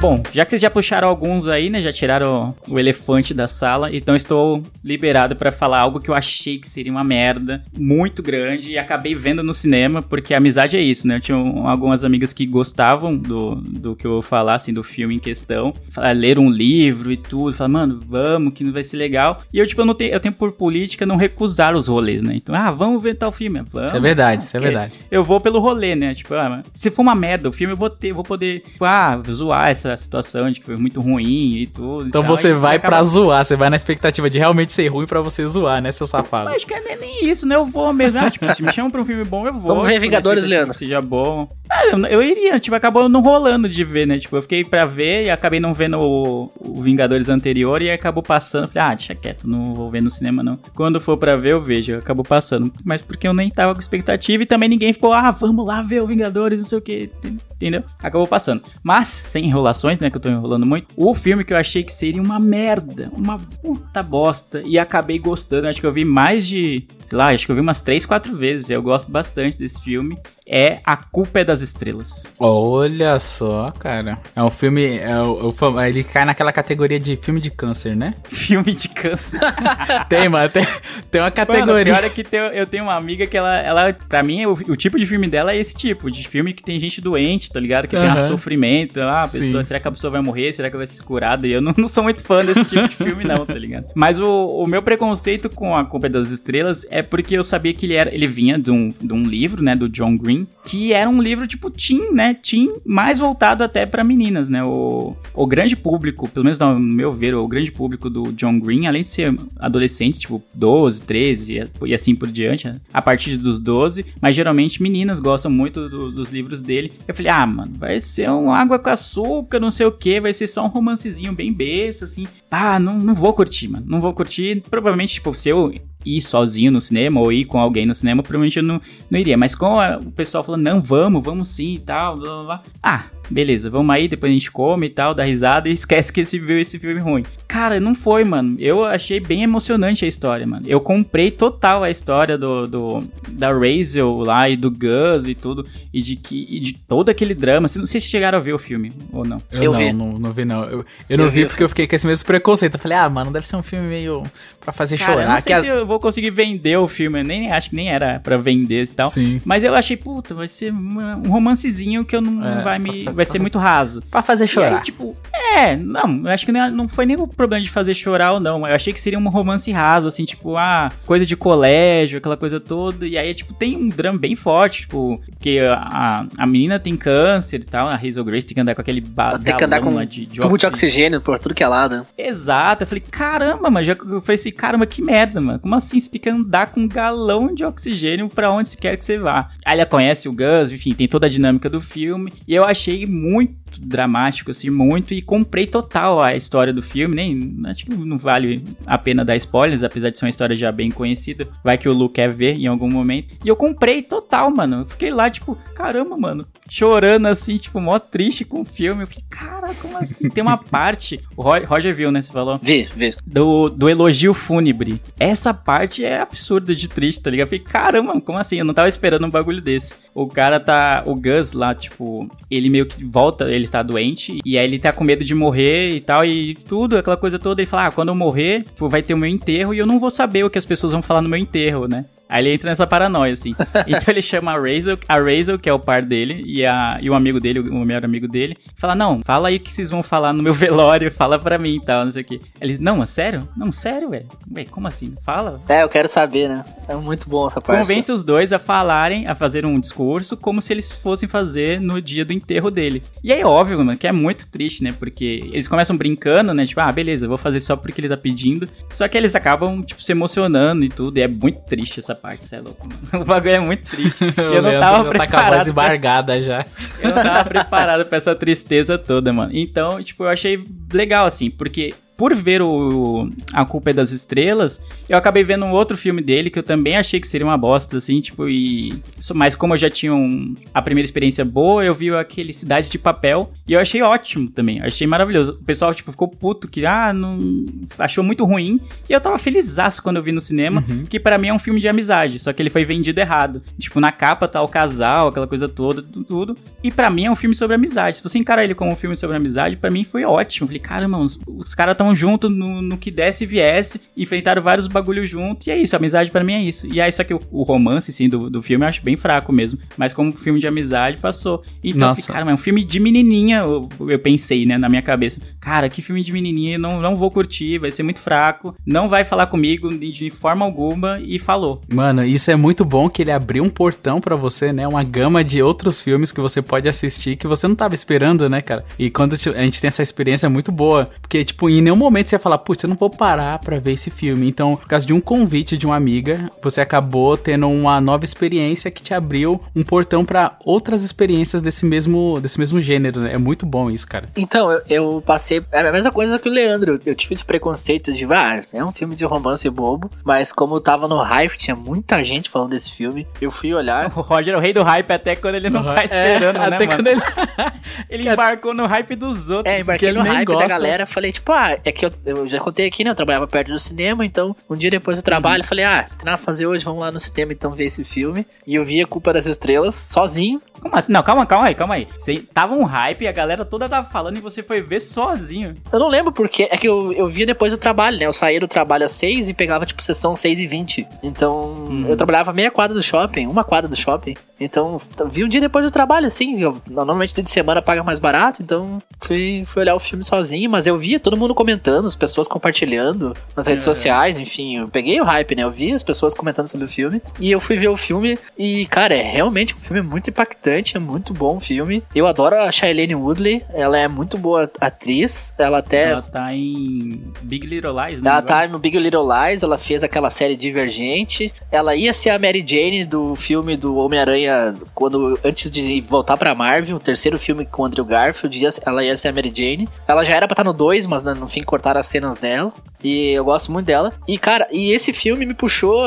Bom, já que vocês já puxaram alguns aí, né? Já tiraram o elefante da sala, então estou liberado pra falar algo que eu achei que seria uma merda muito grande e acabei vendo no cinema, porque a amizade é isso, né? Eu tinha um- algumas amigas que gostavam do, do que eu vou falar, assim, do filme em questão, leram um livro e tudo, falaram, mano, vamos, que não vai ser legal. E eu, tipo, eu, não tenho, eu tenho por política não recusar os rolês, né? Então, ah, vamos ver tal filme, vamos. Isso é verdade, isso é verdade. Eu vou pelo rolê, né? Tipo, ah, se for uma merda o filme, eu vou ter, vou poder, tipo, ah, zoar essa, essa situação de que foi muito ruim e tudo. e Então tal, você e vai acaba- pra zoar, você vai na expectativa de realmente ser ruim pra você zoar, né, seu safado? Acho que é nem, nem isso, né? Eu vou mesmo. Ah, tipo, se me chamam pra um filme bom, eu vou. Vamos ver tipo, Vingadores, Leandro. que seja bom. Ah, eu, eu iria, tipo, acabou não rolando de ver, né? Tipo, eu fiquei pra ver e acabei não vendo o, o Vingadores anterior e acabou passando. Falei, ah, deixa quieto, não vou ver no cinema, não. Quando for pra ver, eu vejo. Acabou passando. Mas porque eu nem tava com expectativa e também ninguém ficou, ah, vamos lá ver o Vingadores, não sei o que. Entendeu? Acabou passando. Mas, sem enrolações, né? Que eu tô enrolando muito. O filme que eu achei que seria uma merda, uma puta bosta, e acabei gostando. Acho que eu vi mais de. Sei lá, acho que eu vi umas 3, 4 vezes. Eu gosto bastante desse filme. É A Culpa é das Estrelas. Olha só, cara. É um filme. É o, o fam- ele cai naquela categoria de filme de câncer, né? Filme de câncer. Tem, mano. Tem, tem uma Mano, categoria. pior é que tem- eu tenho uma amiga que ela, ela pra mim, o, o tipo de filme dela é esse tipo, de filme que tem gente doente, tá ligado? Que tem um sofrimento, ah, a Sim, pessoa, será que a pessoa vai morrer? Será que vai ser curada? E eu não, não sou muito fã desse tipo de filme não, tá ligado? Mas o, o meu preconceito com A Culpa é das Estrelas é porque eu sabia que ele era, ele vinha de um, de um livro, né, do John Green, que era um livro tipo teen, né, teen, mais voltado até pra meninas, né, o, o grande público, pelo menos no meu ver, o grande público do John Green, além de ser adolescentes, tipo 12, 13 e- assim por diante, a partir dos 12, mas geralmente meninas gostam muito do- dos livros dele. Eu falei, ah, mano, vai ser um água com açúcar, não sei o que, vai ser só um romancezinho bem besta, assim. Ah, não, não vou curtir, mano, não vou curtir. Provavelmente, tipo, se eu ir sozinho no cinema ou ir com alguém no cinema, provavelmente eu não, não iria. Mas com a- o pessoal falando, não, vamos, vamos sim e tal, blá blá blá. Ah, beleza, vamos aí, depois a gente come e tal, dá risada e esquece que esse viu esse filme ruim. Cara, não foi, mano. Eu achei bem emocionante a história, mano. Eu comprei total a história do, do da Razel lá e do Gus e tudo, e de que e de todo aquele drama. Não sei se chegaram a ver o filme ou não. Eu, Eu não, vi. não, não vi, não. Eu, eu não Eu vi vi. porque eu fiquei com esse mesmo preconceito. Eu falei, ah, mano, deve ser um filme meio pra fazer Cara, eu chorar. não sei que a- se eu vou conseguir vender o filme, eu nem acho que nem era pra vender e tal. Sim. Mas eu achei, puta, vai ser um romancezinho que eu não É, não vai me. Pra- Vai ser muito raso. Pra fazer E chorar. aí, tipo, é, não, eu acho que não, não foi nem o problema de fazer chorar ou não. Eu achei que seria um romance raso, assim, tipo, ah, coisa de colégio, aquela coisa toda. E aí, tipo, tem um drama bem forte, tipo, porque a, a menina tem câncer e tal, a Hazel Grace tem que andar com aquele Tem que andar com de, de tubo de oxigênio. por tudo que é lado. Exato, eu falei, caramba, mano, já eu falei assim, caramba, que merda, mano. Como assim você tem que andar com um galão de oxigênio pra onde você quer que você vá? Aí ela conhece o Gus, enfim, tem toda a dinâmica do filme. E eu achei muito dramático, assim, muito. E comprei total a história do filme. Nem acho que não vale a pena dar spoilers, apesar de ser uma história já bem conhecida. Vai que o Lu quer ver em algum momento. E eu comprei total, mano. Eu fiquei lá, tipo, caramba, mano. Chorando assim, tipo, mó triste com o filme. Eu falei, cara, como assim? Tem uma parte. O Ro- Roger viu, né? Você falou? Vi, vi. do, do elogio fúnebre. Essa parte é absurda de triste, tá ligado? Eu falei, caramba, como assim? Eu não tava esperando um bagulho desse. O cara tá. O Gus lá, tipo, ele meio que volta, ele tá doente, e aí ele tá com medo de morrer e tal, e tudo, aquela coisa toda. Ele fala, ah, quando eu morrer, tipo, vai ter o meu enterro e eu não vou saber o que as pessoas vão falar no meu enterro, né? Aí ele entra nessa paranoia, assim. Então ele chama a Razel, a Razel, que é o par dele, e, a, e o amigo dele, o melhor amigo dele, fala, não, fala aí o que vocês vão falar no meu velório, fala pra mim e tal, não sei o quê. Ele, não, é sério? Não, sério, velho? Ué, como assim? Fala. É, eu quero saber, né? É muito bom essa parte. Convence os dois a falarem, a fazer um discurso como se eles fossem fazer no dia do enterro dele. E aí, óbvio, mano, que é muito triste, né? Porque eles começam brincando, né? Tipo, ah, beleza, eu vou fazer só porque ele tá pedindo. Só que eles acabam, tipo, se emocionando e tudo. E é muito triste essa parte, cê é louco, mano. O bagulho é muito triste. O eu não tava já tá com a voz preparado. pra essa- embargada já. eu não tava preparado pra essa tristeza toda, mano. Então, tipo, eu achei legal, assim, porque por ver o A Culpa é das Estrelas, eu acabei vendo um outro filme dele que eu também achei que seria uma bosta, assim, tipo, e. Mas como eu já tinha um- a primeira experiência boa, eu vi aquele Cidades de Papel e eu achei ótimo também. Achei maravilhoso. O pessoal, tipo, ficou puto que, ah, não. achou muito ruim. E eu tava felizaço quando eu vi no cinema, que pra mim é um filme de amizade, só que ele foi vendido errado. Tipo, na capa tá o casal, aquela coisa toda, tu- tudo. E pra mim é um filme sobre amizade. Se você encarar ele como um filme sobre amizade, pra mim foi ótimo. Eu falei, caramba, os, os caras juntos no, no que desse e viesse, enfrentaram vários bagulhos juntos, e é isso, amizade pra mim é isso. E aí, só que o, o romance, sim, do, do filme eu acho bem fraco mesmo, mas como filme de amizade passou. Então, Nossa. cara, mas é um filme de menininha, eu, eu pensei, né, na minha cabeça. Cara, que filme de menininha, não, não vou curtir, vai ser muito fraco, não vai falar comigo de, de forma alguma, e falou. Mano, isso é muito bom que ele abriu um portão pra você, né? Uma gama de outros filmes que você pode assistir que você não tava esperando, né, cara? E quando a gente tem essa experiência é muito boa, porque, tipo, em nenhum momento você ia falar, putz, eu não vou parar pra ver esse filme. Então, por causa de um convite de uma amiga, você acabou tendo uma nova experiência que te abriu um portão pra outras experiências desse mesmo, desse mesmo gênero, né? É muito bom isso, cara. Então, eu, eu passei. É a mesma coisa que o Leandro. Eu tive esse preconceito de, ah, é um filme de romance bobo. Mas como eu tava no hype, tinha muita gente falando desse filme. Eu fui olhar. O Roger é o rei do hype até quando ele não tá esperando, É, né, até mano? quando ele... Ele embarcou no hype dos outros. É, embarquei no hype gosta. da galera. Falei, tipo, ah, é que eu, eu já contei aqui, né? Eu trabalhava perto do cinema. Então, um dia depois do trabalho, eu falei, ah, tem nada pra fazer hoje, vamos lá no cinema então ver esse filme. E eu vi A Culpa das Estrelas, sozinho. Como assim? Não, calma, calma aí, calma aí. Você tava um hype, a galera toda tava falando e você foi ver sozinho. Eu não lembro porque. É que eu, eu via depois do trabalho, né? Eu saía do trabalho às 6 e pegava, tipo, sessão 6 e 20. Então, eu trabalhava meia quadra do shopping, uma quadra do shopping. Então, vi um dia depois do trabalho, assim. Eu, normalmente dia de semana paga mais barato, então fui, fui olhar o filme sozinho. Mas eu via todo mundo comentando, as pessoas compartilhando nas redes sociais, enfim. Eu peguei o hype, né? Eu vi as pessoas comentando sobre o filme. E eu fui ver o filme e, cara, é realmente um filme muito impactante, é muito bom o filme. Eu adoro a Shailene Woodley, ela é muito boa atriz. Ela até Ela tá em Big Little Lies, né? ela tá no Big Little Lies, ela fez aquela série Divergente. Ela ia ser a Mary Jane do filme do Homem-Aranha, quando antes de voltar pra Marvel, o terceiro filme com o Andrew Garfield, ela ia ser a Mary Jane. Ela já era pra estar no 2, mas né, no fim cortaram as cenas dela. E eu gosto muito dela. E cara, e esse filme me puxou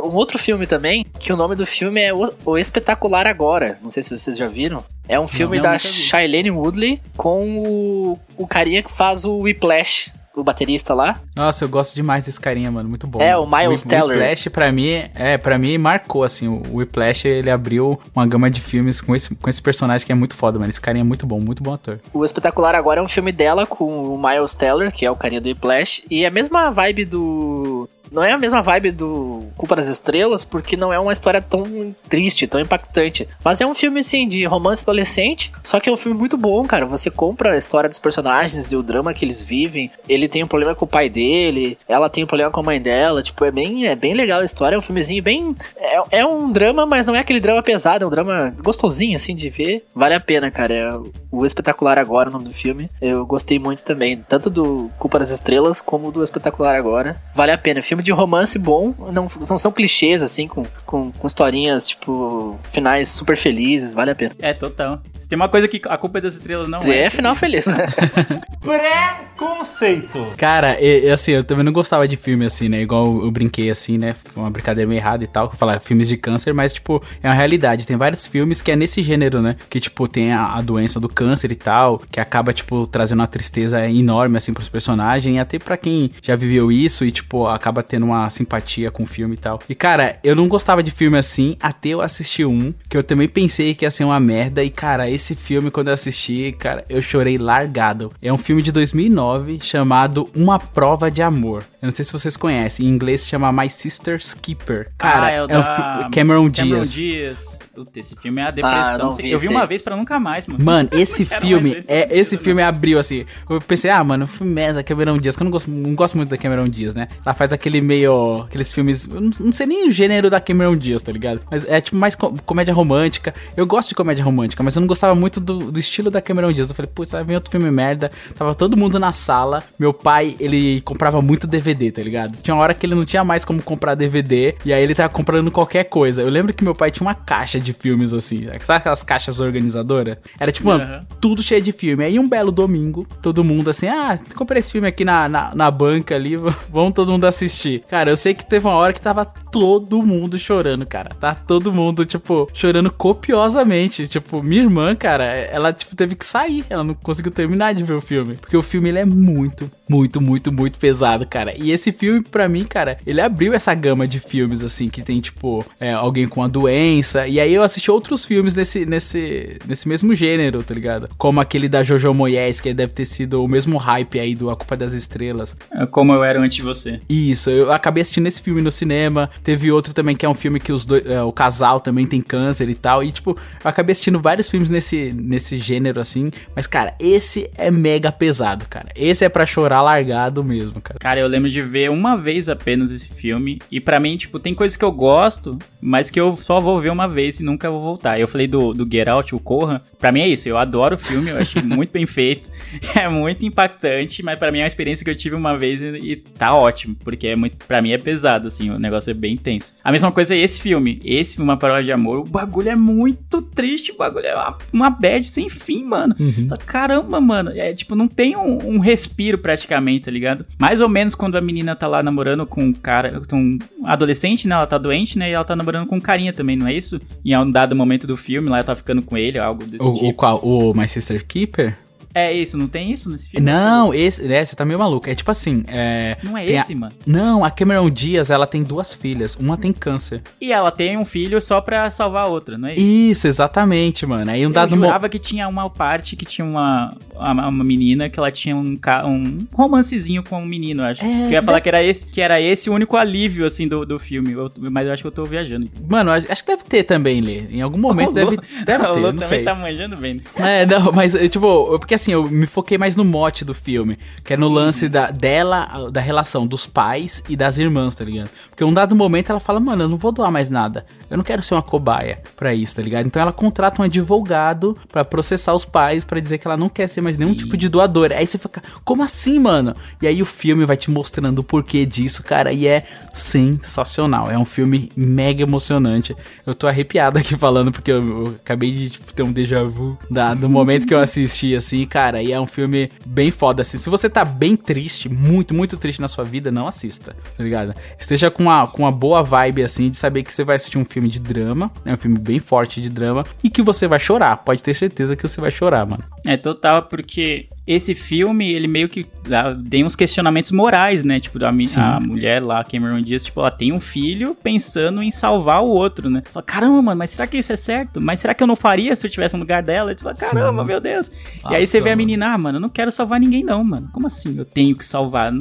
um outro filme também, que o nome do filme é O, Espetacular Agora. Não sei se vocês já viram. É um filme não, da nunca vi. Shailene Woodley com o, o carinha que faz o Whiplash, o baterista lá. Nossa, eu gosto demais desse carinha, mano. Muito bom. É, o Miles Whip- Teller. Whiplash, pra mim, é, para mim, marcou, assim. O Whiplash, ele abriu uma gama de filmes com esse, com esse personagem que é muito foda, mano. Esse carinha é muito bom, muito bom ator. O Espetacular agora é um filme dela com o Miles Teller, que é o carinha do Whiplash, e é a mesma vibe do... Não é a mesma vibe do Culpa das Estrelas, porque não é uma história tão triste, tão impactante. Mas é um filme, assim, de romance adolescente, só que é um filme muito bom, cara. Você compra a história dos personagens e o drama que eles vivem. Ele tem um problema com o pai dele, ela tem um problema com a mãe dela. Tipo, é bem, é bem legal a história. É um filmezinho bem... É, é um drama, mas não é aquele drama pesado. É um drama gostosinho, assim, de ver. Vale a pena, cara. É o Espetacular Agora, o nome do filme. Eu gostei muito também. Tanto do Culpa das Estrelas, como do Espetacular Agora. Vale a pena. Filme de romance bom. Não, não são clichês, assim, com, com, com historinhas, tipo, finais super felizes. Vale a pena. É, total. Se tem uma coisa que a culpa é das estrelas não é. É final feliz. Preconceito. Cara, e, e, assim, eu também não gostava de filme assim, né? Igual eu, eu brinquei assim, né? Foi uma brincadeira meio errada e tal, que eu falar filmes de câncer, mas, tipo, é uma realidade. Tem vários filmes que é nesse gênero, né? Que, tipo, tem a, a doença do câncer e tal, que acaba, tipo, trazendo uma tristeza enorme, assim, pros personagens, e até pra quem já viveu isso e, tipo, acaba tendo uma simpatia com o filme e tal. E, cara, eu não gostava de filme assim, até eu assistir um, que eu também pensei que ia ser uma merda, e, cara, esse filme, quando eu assisti, cara, eu chorei largado. É um filme de 2009 chamado Uma Prova de Amor. Eu não sei se vocês conhecem, em inglês se chama My Sister's Keeper. Cara, ah, é, é o um da Cameron Cameron Diaz. Dias. Puta, esse filme é a Ah, depressão. não vi eu vi uma vez pra nunca mais, mano. Mano, esse Quero filme, esse é, filme, esse filme abriu assim. Eu pensei, ah, mano, filme merda da Cameron Diaz, que eu não gosto, não gosto muito da Cameron Diaz, né? Ela faz aquele meio. aqueles filmes. Eu não, não sei nem o gênero da Cameron Diaz, tá ligado? Mas é tipo mais co- comédia romântica. Eu gosto de comédia romântica, mas eu não gostava muito do, do estilo da Cameron Diaz. Eu falei, putz, vai vir outro filme merda. Tava todo mundo na sala. Meu pai, ele comprava muito DVD, tá ligado? Tinha uma hora que ele não tinha mais como comprar DVD. E aí ele tava comprando qualquer coisa. Eu lembro que meu pai tinha uma caixa de filmes assim. Sabe aquelas caixas organizadoras? Era tipo, mano, Aham. tudo cheio de filme. Aí um belo domingo, todo mundo assim, ah, comprei esse filme aqui na, na, na banca ali, vamos todo mundo assistir. Cara, eu sei que teve uma hora que tava todo mundo chorando, cara. Tá todo mundo, tipo, chorando copiosamente. Tipo, minha irmã, cara, ela, tipo, teve que sair. Ela não conseguiu terminar de ver o filme. Porque o filme, ele é muito, muito, muito, muito pesado, cara. E esse filme, pra mim, cara, ele abriu essa gama de filmes, assim, que tem, tipo, é, alguém com uma doença. E aí eu assisti outros filmes nesse, nesse, nesse mesmo gênero, tá ligado? Como aquele da Jojo Moyes, que deve ter sido o mesmo hype aí do A Culpa das Estrelas. É Como eu era antes de você. Isso, eu acabei assistindo esse filme no cinema. Teve outro também que é um filme que os dois, é, o casal também tem câncer e tal. E, tipo, eu acabei assistindo vários filmes nesse, nesse gênero, assim. Mas, cara, esse é mega pesado, cara. Esse é pra chorar largado mesmo, cara. Cara, eu lembro de ver uma vez apenas esse filme. E pra mim, tipo, tem coisas que eu gosto, mas que eu só vou ver uma vez e nunca vou voltar. Eu falei do, do Get Out, o Corra. Pra mim é isso, eu adoro o filme, eu achei muito bem feito. É muito impactante, mas pra mim é uma experiência que eu tive uma vez e, e tá ótimo. Porque é muito, pra mim é pesado, assim, o negócio é bem intenso. A mesma coisa é esse filme. Esse filme, Uma Paródia de Amor, o bagulho é muito triste, o bagulho é uma, uma bad sem fim, mano. Só, Caramba, mano. É tipo, não tem um, um respiro praticamente, tá ligado? Mais ou menos quando a menina tá lá namorando com um cara, com um adolescente, né? Ela tá doente, né? E ela tá namorando com um carinha também, não é isso? Em um dado momento do filme, lá ela tá ficando com ele, algo desse O, o tipo. qual? O My Sister Keeper? É isso, não tem isso nesse filme? Não, esse, é, você tá meio maluco. É tipo assim, é... Não é tem a- esse, mano. Não, a Cameron Diaz, ela tem duas filhas. Uma tem câncer. E ela tem um filho só pra salvar a outra, não é isso? Isso, exatamente, mano. Aí um Eu dado mo- jurava que tinha uma parte que tinha uma, uma, uma menina que ela tinha um, um romancezinho com um menino, eu acho. É, eu ia falar que era esse que era esse o único alívio, assim, do, do filme. Eu- mas eu acho que eu tô viajando. Mano, acho que deve ter também, Lê. Em algum momento O deve, Lô- deve o ter, Lô não também sei. tá manjando bem. né? É, não, mas, é, tipo, porque assim, eu me foquei mais no mote do filme, que é no lance da, dela, da relação dos pais e das irmãs, tá ligado? Porque um dado momento ela fala, mano, eu não vou doar mais nada. Eu não quero ser uma cobaia pra isso, tá ligado? Então ela contrata um advogado pra processar os pais, pra dizer que ela não quer ser mais nenhum Sim. tipo de doadora. Aí você fica, como assim, mano? E aí o filme vai te mostrando o porquê disso, cara, e é sensacional. É um filme mega emocionante. Eu tô arrepiado aqui falando, porque eu, eu acabei de tipo, ter um déjà vu da- do momento que eu assisti, assim, cara. E é um filme bem foda, assim. Se você tá bem triste, muito, muito triste na sua vida, não assista, tá ligado? Esteja com uma, com uma boa vibe, assim, de saber que você vai assistir um filme de drama, é um filme bem forte de drama, e que você vai chorar. Pode ter certeza que você vai chorar, mano. É total, porque esse filme, ele meio que dá, tem uns questionamentos morais, né? Tipo, a, mi- a mulher lá, Cameron Diaz, tipo, ela tem um filho pensando em salvar o outro, né? Fala, caramba, mano, mas será que isso é certo? Mas será que eu não faria se eu tivesse no lugar dela? E tu fala, caramba, meu Deus. e aí você vê a menina, ah, mano, eu não quero salvar ninguém não, mano. Como assim eu tenho que salvar?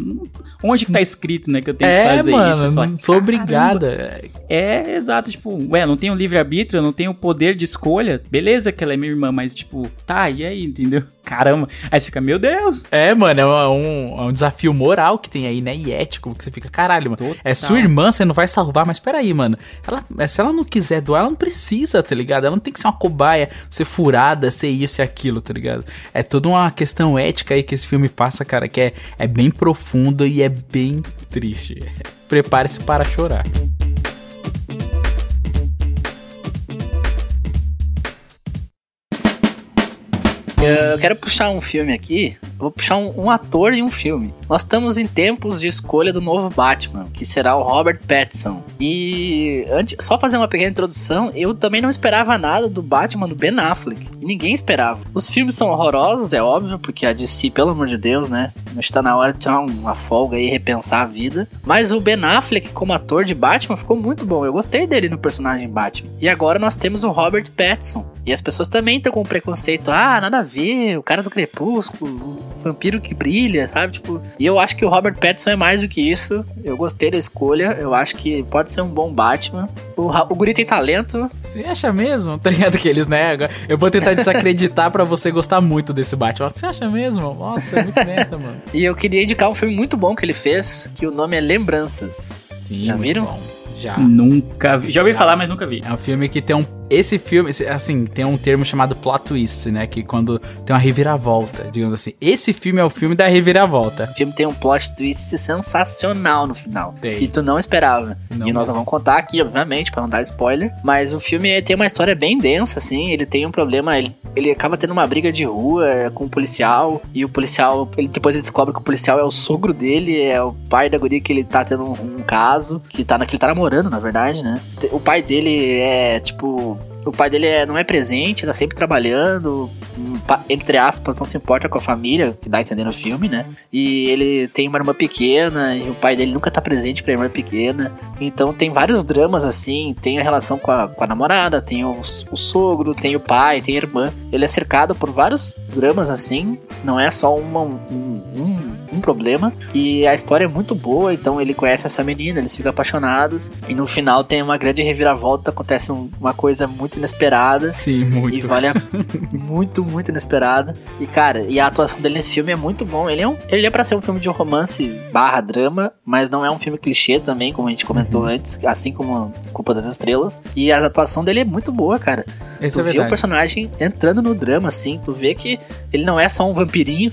Onde que tá escrito, né, que eu tenho que É, fazer mano, isso? Você fala, não sou obrigada. É, exato, tipo, ué, não tenho livre-arbítrio, eu não tenho poder de escolha. Beleza que ela é minha irmã, mas tipo, tá, e aí, entendeu? Caramba. Aí você fica, meu Deus. É, mano, é um, é um desafio moral que tem aí, né? E ético, que você fica, caralho, mano. Total. É sua irmã, você não vai salvar, mas peraí, mano. Ela, é, se ela não quiser doar, ela não precisa, tá ligado? Ela não tem que ser uma cobaia, ser furada, ser isso e aquilo, tá ligado? É toda uma questão ética aí que esse filme passa, cara, que é, é bem profundo e é bem triste. Prepare-se para chorar. Eu quero puxar um filme aqui. Vou puxar um, um ator e um filme. Nós estamos em tempos de escolha do novo Batman, que será o Robert Pattinson. E antes, só fazer uma pequena introdução, eu também não esperava nada do Batman do Ben Affleck. Ninguém esperava. Os filmes são horrorosos, é óbvio, porque a DC, pelo amor de Deus, né? Está na hora de tirar uma folga e repensar a vida. Mas o Ben Affleck, como ator de Batman, ficou muito bom. Eu gostei dele no personagem Batman. E agora nós temos o Robert Pattinson. E as pessoas também estão com preconceito. Ah, nada a ver, o cara do Crepúsculo, o vampiro que brilha, sabe? Tipo, e eu acho que o Robert Pattinson é mais do que isso. Eu gostei da escolha. Eu acho que pode ser um bom Batman. O, o Guri tem talento. Você acha mesmo? Tá ligado que eles, né? agora- Eu vou tentar desacreditar pra você gostar muito desse Batman. Você acha mesmo? Nossa, é muito merda, mano. E eu queria indicar um filme muito bom que ele fez, que o nome é Lembranças. Sim, Já viram? bom. Já. Nunca vi. Já ouvi falar, mas nunca vi. É um filme que tem um. Esse filme, esse- assim, tem um termo chamado plot twist, né? Que quando tem uma reviravolta, digamos assim. Esse filme é o filme da reviravolta. O filme tem um plot twist sensacional no final. Tem. Que tu não esperava. Não e nós não vamos contar aqui, obviamente, pra não dar spoiler. Mas o filme tem uma história bem densa, assim. Ele tem um problema. Ele, ele acaba tendo uma briga de rua é, com o policial. E o policial. Ele, depois ele descobre que o policial é o sogro dele, é o pai da guria que ele tá tendo um, um caso. Que, tá, na- que ele tá namorando, na verdade, né? O pai dele é, tipo. O pai dele é- não é presente, tá sempre trabalhando, entre aspas, não se importa com a família, que dá a entender no filme, né? E ele tem uma irmã pequena, e o pai dele nunca tá presente pra irmã pequena. Então tem vários dramas assim, tem a relação com a, com a namorada, tem o, o sogro, tem o pai, tem a irmã. Ele é cercado por vários dramas assim, não é só uma- um, um, um problema. E a história é muito boa, então ele conhece essa menina, eles ficam apaixonados. E no final tem uma grande reviravolta, acontece um- uma coisa muito inesperada. Sim, muito. E vale a... muito, muito inesperada. E, cara, e a atuação dele nesse filme é muito bom. Ele é, um, ele é pra ser um filme de romance barra drama, mas não é um filme clichê também, como a gente comentou antes, assim como Culpa das Estrelas. E a atuação dele é muito boa, cara. Isso tu é vê o personagem entrando no drama, assim, tu vê que ele não é só um vampirinho.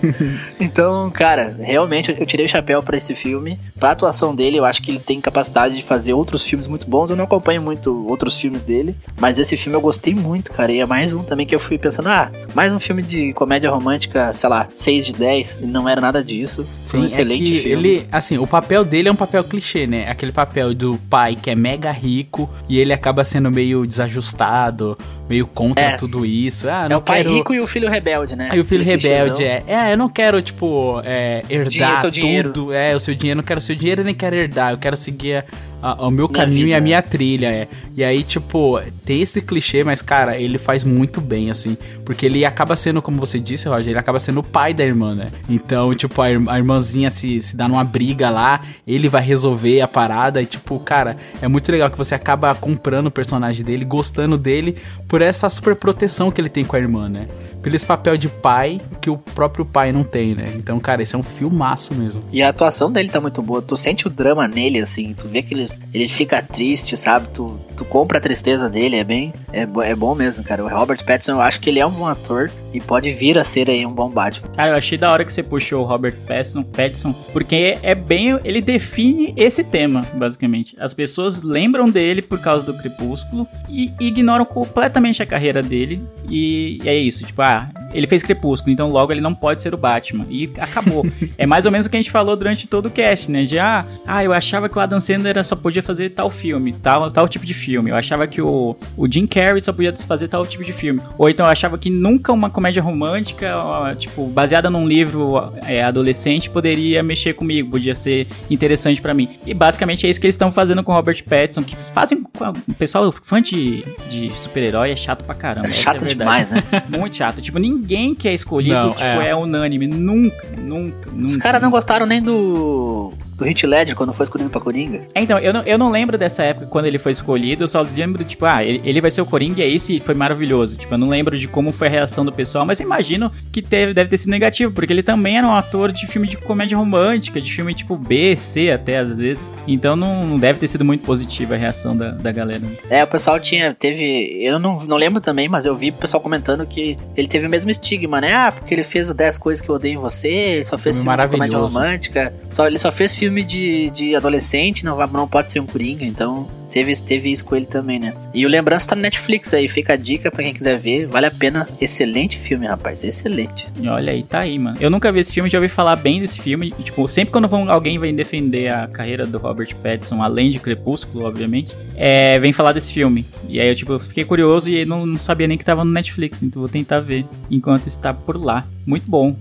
então, cara, realmente eu tirei o chapéu pra esse filme. Pra atuação dele, eu acho que ele tem capacidade de fazer outros filmes muito bons. Eu não acompanho muito outros filmes dele, mas esse filme eu gostei muito, cara. E é mais um também que eu fui pensando, ah, mais um filme de comédia romântica, sei lá, 6 de 10. E não era nada disso. Foi um Sim, excelente é filme. ele, assim, o papel dele é um papel clichê, né? Aquele papel do pai que é mega rico e ele acaba sendo meio desajustado, meio contra É. tudo isso. Ah, É o pai quero... rico e o filho rebelde, né? Aí o filho rebelde é, é, eu não quero, tipo, é, herdar seu dinheiro. tudo. É, o seu dinheiro, eu não quero o seu dinheiro e nem quero herdar. Eu quero seguir a- a- o meu Minha caminho e vida. a minha trilha, é. E aí, tipo, tem esse clichê, mas, cara, ele faz muito bem, assim. Porque ele acaba sendo, como você disse, Roger, ele acaba sendo o pai da irmã, né? Então, tipo, a, a irmãzinha se, se dá numa briga lá, ele vai resolver a parada. E, tipo, cara, é muito legal que você acaba comprando o personagem dele, gostando dele, por essa super proteção que ele tem com a irmã, né? Pelo esse papel de pai que o próprio pai não tem, né? Então, cara, esse é um filmaço mesmo. E a atuação dele tá muito boa. Tu sente o drama nele, assim. Tu vê que ele, ele fica triste, sabe? Tu, tu compra a tristeza dele. É bem. É, é bom mesmo, cara. O Robert Pattinson, eu acho que ele é um bom ator. E pode vir a ser aí um bom Batman. Cara, eu achei da hora que você puxou o Robert Pattinson, Pattinson porque é bem. Ele define esse tema, basicamente. As pessoas lembram dele por causa do Crepúsculo e ignoram completamente a carreira dele. E, e é isso, tipo, ah, ele fez Crepúsculo, então logo ele não pode ser o Batman. E acabou. é mais ou menos o que a gente falou durante todo o cast, né? De ah, ah, eu achava que o Adam Sandler só podia fazer tal filme, tal, tal tipo de filme. Eu achava que o, o Jim Carrey só podia fazer tal tipo de filme. Ou então eu achava que nunca uma comédia romântica, tipo, baseada num livro é, adolescente, poderia mexer comigo, podia ser interessante pra mim. E basicamente é isso que eles estão fazendo com o Robert Pattinson, que fazem com o pessoal fã de, de super-herói é chato pra caramba. É essa chato verdade. demais, né? Muito chato. Tipo, ninguém que é escolhido, Não, tipo, é. é. unânime. Nunca, nunca, nunca. Os caras não gostaram nem do. Do Hit Ledger quando foi escolhido pra Coringa. É, Então, eu não, eu não lembro dessa época quando ele foi escolhido, eu só lembro, tipo, ah, ele, ele vai ser o Coringa e é isso e foi maravilhoso. Tipo, eu não lembro de como foi a reação do pessoal, mas eu imagino que teve, deve ter sido negativo, porque ele também era um ator de filme de comédia romântica, de filme tipo B, C até às vezes. Então não deve ter sido muito positiva a reação da, da galera. É, o pessoal tinha. Teve. Eu não, não lembro também, mas eu vi o pessoal comentando que ele teve o mesmo estigma, né? Ah, porque ele fez o 10 coisas que eu odeio em você, ele só fez Filme de comédia romântica, só, ele só fez filme de, de adolescente, não, não pode ser um Coringa, então. Teve, teve isso com ele também, né? E o Lembrança tá no Netflix aí, fica a dica pra quem quiser ver. Vale a pena. Excelente filme, rapaz. Excelente. Olha aí, tá aí, mano. Eu nunca vi esse filme, já ouvi falar bem desse filme. E, tipo, sempre quando vão- alguém vem defender a carreira do Robert Pattinson, além de Crepúsculo, obviamente, é, vem falar desse filme. E aí eu, tipo, fiquei curioso e não, não sabia nem que tava no Netflix, então vou tentar ver enquanto está por lá. Muito bom.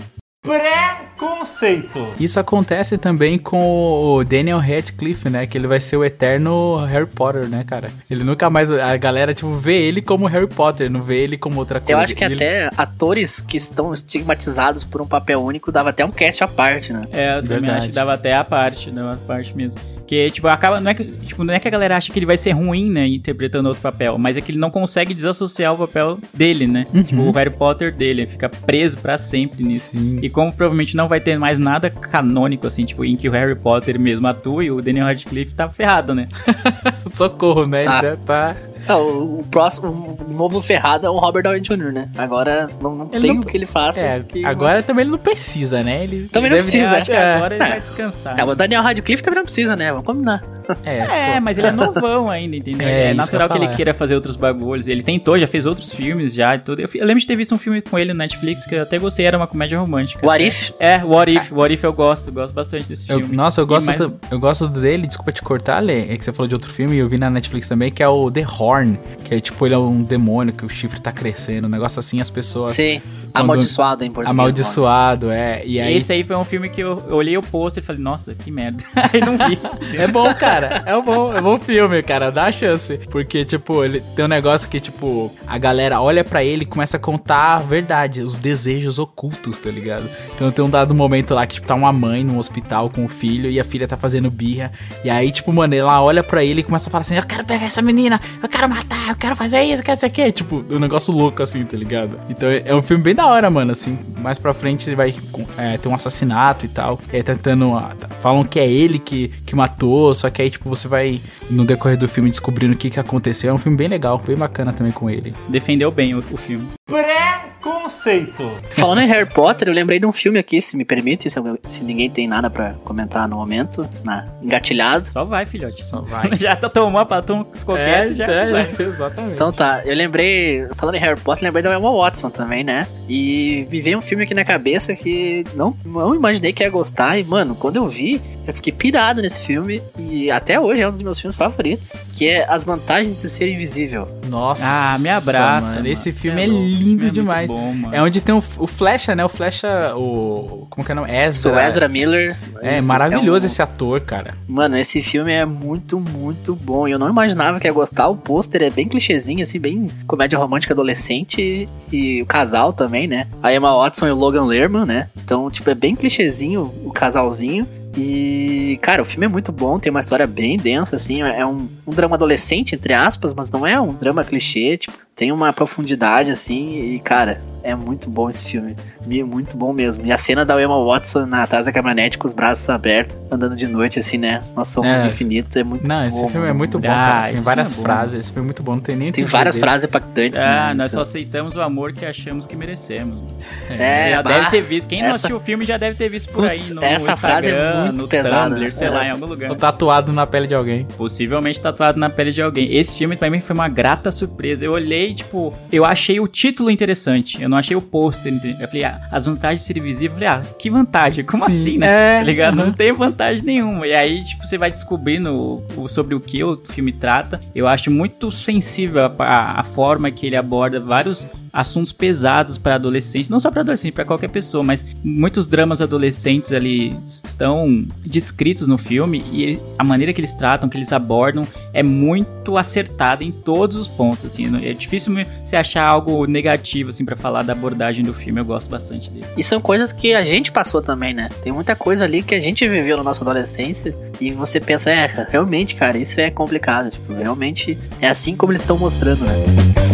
Preconceito. Isso acontece também com o Daniel Radcliffe, né? Que ele vai ser o eterno Harry Potter, né, cara? Ele nunca mais. A galera, tipo, vê ele como Harry Potter, não vê ele como outra coisa. Eu acho que Ele- até atores que estão estigmatizados por um papel único dava até um cast à parte, né? É, eu também Verdade. acho que dava até a parte, dava a parte mesmo. Que, tipo, acaba. Não é que, tipo, não é que a galera acha que ele vai ser ruim, né? Interpretando outro papel, mas é que ele não consegue desassociar o papel dele, né? Uhum. Tipo, o Harry Potter dele, ele fica preso pra sempre nisso. Sim. E como provavelmente não vai ter mais nada canônico, assim, tipo, em que o Harry Potter mesmo atua e o Daniel Radcliffe tá ferrado, né? Socorro, né? Tá. Ele tá. Não, o, o próximo, o novo ferrado é o Robert Downey Jr., né? Agora não, não Ele tem não- o que ele faça. É, que- agora também ele não precisa, né? Ele Também não deve- precisa. Acho que é. agora ele É. vai descansar. É, o Daniel Radcliffe também não precisa, né? Vamos combinar. É, É, mas ele é novão ainda, entendeu? É, É, natural que ele queira fazer outros bagulhos. Ele tentou, já fez outros filmes já e tudo. Eu, eu lembro de ter visto um filme com ele no Netflix que eu até gostei, era uma comédia romântica. What If? É, What If. What If eu gosto, gosto bastante desse Eu- filme. nossa, eu gosto, mais- do- eu gosto dele, desculpa te cortar, Lê, é que você falou de outro filme e eu vi na Netflix também, que é o The Horn, que é tipo, ele é um demônio, que o chifre tá crescendo, um negócio assim, as pessoas... Sim. Quando- Amaldiçoado em português. Amaldiçoado, é, e aí... Esse aí foi um filme que eu, eu olhei o pôster e falei, nossa, que merda. aí não vi. É bom, cara. É um bom, é um bom filme, cara. Dá a chance. Porque, tipo, ele tem um negócio que, tipo, a galera olha pra ele e começa a contar a verdade, os desejos ocultos, tá ligado? Então tem um dado momento lá que, tipo, tá uma mãe num hospital com o filho e a filha tá fazendo birra. E aí, tipo, mano, ela olha pra ele e começa a falar assim: Eu quero pegar essa menina, eu quero matar, eu quero fazer isso, eu quero isso aqui. Tipo, um negócio louco assim, tá ligado? Então é é um filme bem da hora, mano. Assim, mais pra frente vai é, ter um assassinato e tal. E aí tá tentando. ah, tá- Falam que é ele que, que matou, só que aí, tipo, você vai no decorrer do filme descobrindo o que, que aconteceu. É um filme bem legal, bem bacana também com ele. Defendeu bem o, o filme. Preconceito. Falando em Harry Potter, eu lembrei de um filme aqui, se me permite, se, alguém- se ninguém tem nada pra comentar no momento, na, engatilhado. Só vai, filhote. Só vai. já tá tomando pra tom qualquer, já vai. exatamente. Então tá, eu lembrei, falando em Harry Potter, lembrei da Emma Watson também, né? E me veio um filme aqui na cabeça que não, não imaginei que ia gostar. E, mano, quando eu vi, eu fiquei pirado nesse filme. E até hoje é um dos meus filmes favoritos. Que é As Vantagens de Ser Invisível. Nossa. Ah, me abraça. mano. mano. Esse Cê filme é, esse lindo filme é muito demais. bom, mano. É onde tem o, o Flecha, né? O Flecha, o. Como que é o nome? Ezra. Sou Ezra Miller. É Esse maravilhoso um- esse ator, cara. Mano, esse filme é muito, muito bom. Eu não imaginava que ia gostar. O pôster é bem clichêzinho, assim, bem comédia romântica adolescente. E o casal também, né? A Emma Watson e o Logan Lerman, né? Então, tipo, é bem clichêzinho o casalzinho. E, cara, o filme é muito bom, tem uma história bem densa, assim. É um, um drama adolescente, entre aspas, mas não é um drama clichê, tipo, tem uma profundidade, assim. E, cara, é muito bom esse filme. Me- Muito bom mesmo. E a cena da Emma Watson na atrás da caminhonete com os braços abertos, andando de noite, assim, né? Nós somos É. infinitos, é muito Não, bom. esse filme é muito bom, Ah, cara. Tem várias é frases. Esse filme é muito bom, não tem nem Tem várias dele. frases impactantes, Ah, né? nós Isso. só aceitamos o amor que achamos que merecemos. É, Você já bah, deve ter visto. Quem não essa- assistiu o filme já deve ter visto por aí no essa Instagram, frase é muito no pesada, Tumblr, né? sei lá, É. em algum lugar. Tô tatuado na pele de alguém. Possivelmente tatuado na pele de alguém. Esse filme pra mim foi uma grata surpresa. Eu olhei, tipo, eu achei o título interessante. Eu não achei o pôster. Eu falei, ah, as vantagens de ser invisível. Eu falei, ah, que vantagem? Como Sim, assim, né? é, tá ligado? Não aham. tem vantagem nenhuma. E aí, tipo, você vai descobrindo o- o- sobre o que o filme trata. Eu acho muito sensível a, a- a forma que ele aborda vários assuntos pesados para adolescentes, não só para adolescente, para qualquer pessoa, mas muitos dramas adolescentes ali estão descritos no filme e a maneira que eles tratam, que eles abordam é muito acertada em todos os pontos, assim, é difícil você achar algo negativo assim para falar da abordagem do filme, eu gosto bastante dele. E são coisas que a gente passou também, né? Tem muita coisa ali que a gente viveu na nossa adolescência e você pensa, é, realmente, cara, isso é complicado. Tipo, realmente é assim como eles estão mostrando, né?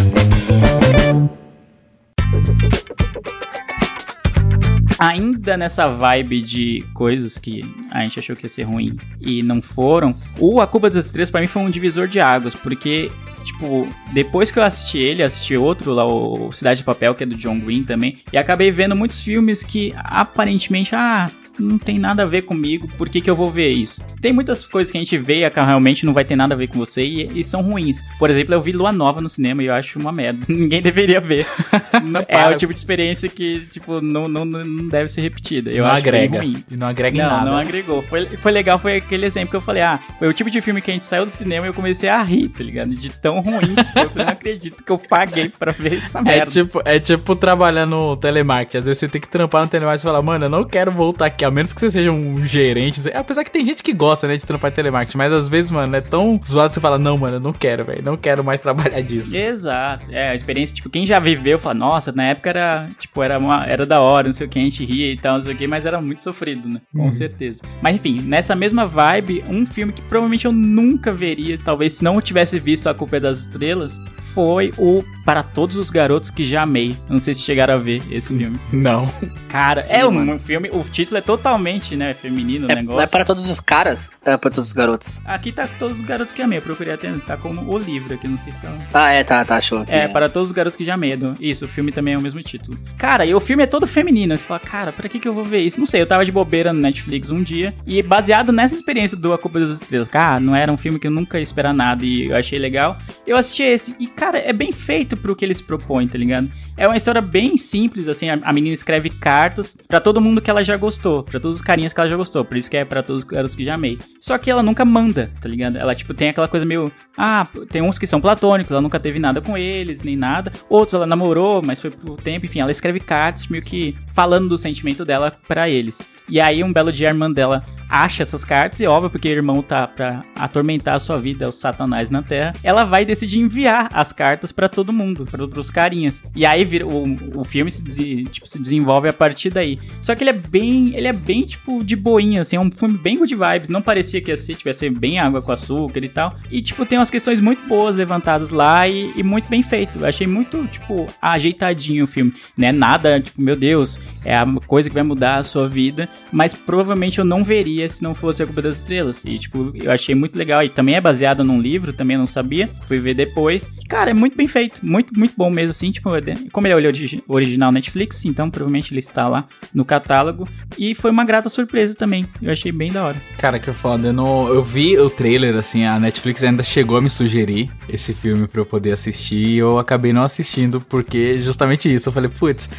Ainda nessa vibe de coisas que a gente achou que ia ser ruim e não foram, o A Culpa das Estrelas pra mim foi um divisor de águas, porque, tipo, depois que eu assisti ele, assisti outro lá, o Cidade de Papel, que é do John Green também, e acabei vendo muitos filmes que aparentemente, ah, não tem nada a ver comigo, por que, que eu vou ver isso? Tem muitas coisas que a gente vê e que realmente não vai ter nada a ver com você e, e são ruins. Por exemplo, eu vi Lua Nova no cinema e eu acho uma merda. Ninguém deveria ver. Não- é o tipo de experiência que, tipo, não, não, não deve ser repetida. Eu não acho agrega. ruim. E não agrega Não, nada. não agregou. Foi, foi legal, foi aquele exemplo que eu falei, ah, foi o tipo de filme que a gente saiu do cinema e eu comecei a rir, tá ligado? De tão ruim. que eu não acredito que eu paguei pra ver essa É merda. tipo, é tipo trabalhar no telemarketing. Às vezes você tem que trampar no telemarketing e falar, mano, eu não quero voltar aqui, a menos que você seja um gerente. sei. Apesar que tem gente que gosta, né, de trampar em telemarketing, mas às vezes, mano, é tão zoado que você fala, não, mano, eu não quero, velho, não quero mais trabalhar disso. Exato. É, a experiência, tipo, quem já viveu fala, nossa, na época era, tipo, era, uma, era da hora, não sei o que, a gente ria e tal, não sei o que, mas era muito sofrido, né? Com certeza. Mas enfim, nessa mesma vibe, um filme que provavelmente eu nunca veria, talvez se não tivesse visto A Culpa é das Estrelas, foi o Para Todos os Garotos que Já Amei. Não sei se chegaram a ver esse filme. Não. Cara, é um, um filme, o título é totalmente, né, feminino o É, negócio. não é para todos os caras, é para todos os garotos. Aqui tá todos os garotos que amei. Eu procurei até, tá como o livro aqui, não sei se é. Ah, é, tá, tá, show. É, para todos os garotos que já medo. Isso, o filme também é o mesmo título. Cara, e o filme é todo feminino. Você fala, cara, pra que que eu vou ver isso? Não sei, eu tava de bobeira no Netflix um dia e baseado nessa experiência do A Culpa das Estrelas, cara, não era um filme que eu nunca ia esperar nada e eu achei legal. Eu assisti esse e, cara, é bem feito pro que eles propõem, tá ligado? É uma história bem simples, assim, a, a menina escreve cartas pra todo mundo que ela já gostou, pra todos os carinhas que ela já gostou, por isso que é pra todos os garotos que já amei. Só que ela nunca manda, tá ligado? Ela, tipo, tem aquela coisa meio. Ah, tem uns que são platônicos, ela nunca teve nada com eles, nem nada. Outros ela namorou, mas foi por tempo, enfim, ela escreve cartas meio que falando do sentimento dela pra eles. E aí, um belo dia, a irmã dela acha essas cartas, e óbvio, porque o irmão tá pra atormentar a sua vida, é o satanás na Terra, ela vai decidir enviar as cartas pra todo mundo, pra, pros carinhas. E aí, vira, o, o filme se, tipo, se desenvolve a partir daí. Só que ele é bem, ele é bem, tipo, de boinha, assim, é um filme bem good vibes, não parecia que ia ser, tipo, ia ser bem água com açúcar e tal. E, tipo, tem umas questões muito boas levantadas lá e, e muito bem feito. Eu achei muito, tipo, ajeitadinho o filme, né? Nada, tipo, meu Deus, é a coisa que vai mudar a sua vida, mas provavelmente eu não veria se não fosse a Culpa das Estrelas. E, tipo, eu achei muito legal. E também é baseado num livro, também não sabia, fui ver depois. E, cara, é muito bem feito, muito, muito bom mesmo, assim, tipo, como ele é original Netflix, então provavelmente ele está lá no catálogo. E foi uma grata surpresa também, eu achei bem da hora. Cara, que foda. Eu, não, eu vi o trailer, assim, a Netflix ainda chegou a me sugerir esse filme pra eu poder assistir e eu acabei não assistindo porque justamente isso. Eu falei, putz,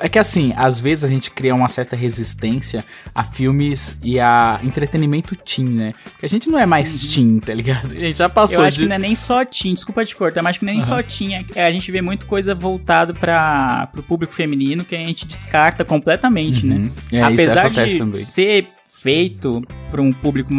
é que assim, às vezes a gente cria uma certa resistência a filmes e a entretenimento teen, né? Porque a gente não é mais teen, tá ligado? A gente já passou Eu acho de... que não é nem só teen, desculpa te cortar, mas acho que nem só teen. é- a gente vê muito coisa voltada para pro público feminino que a gente descarta completamente, né? Uhum. É, isso Apesar acontece de também. ser feito para um público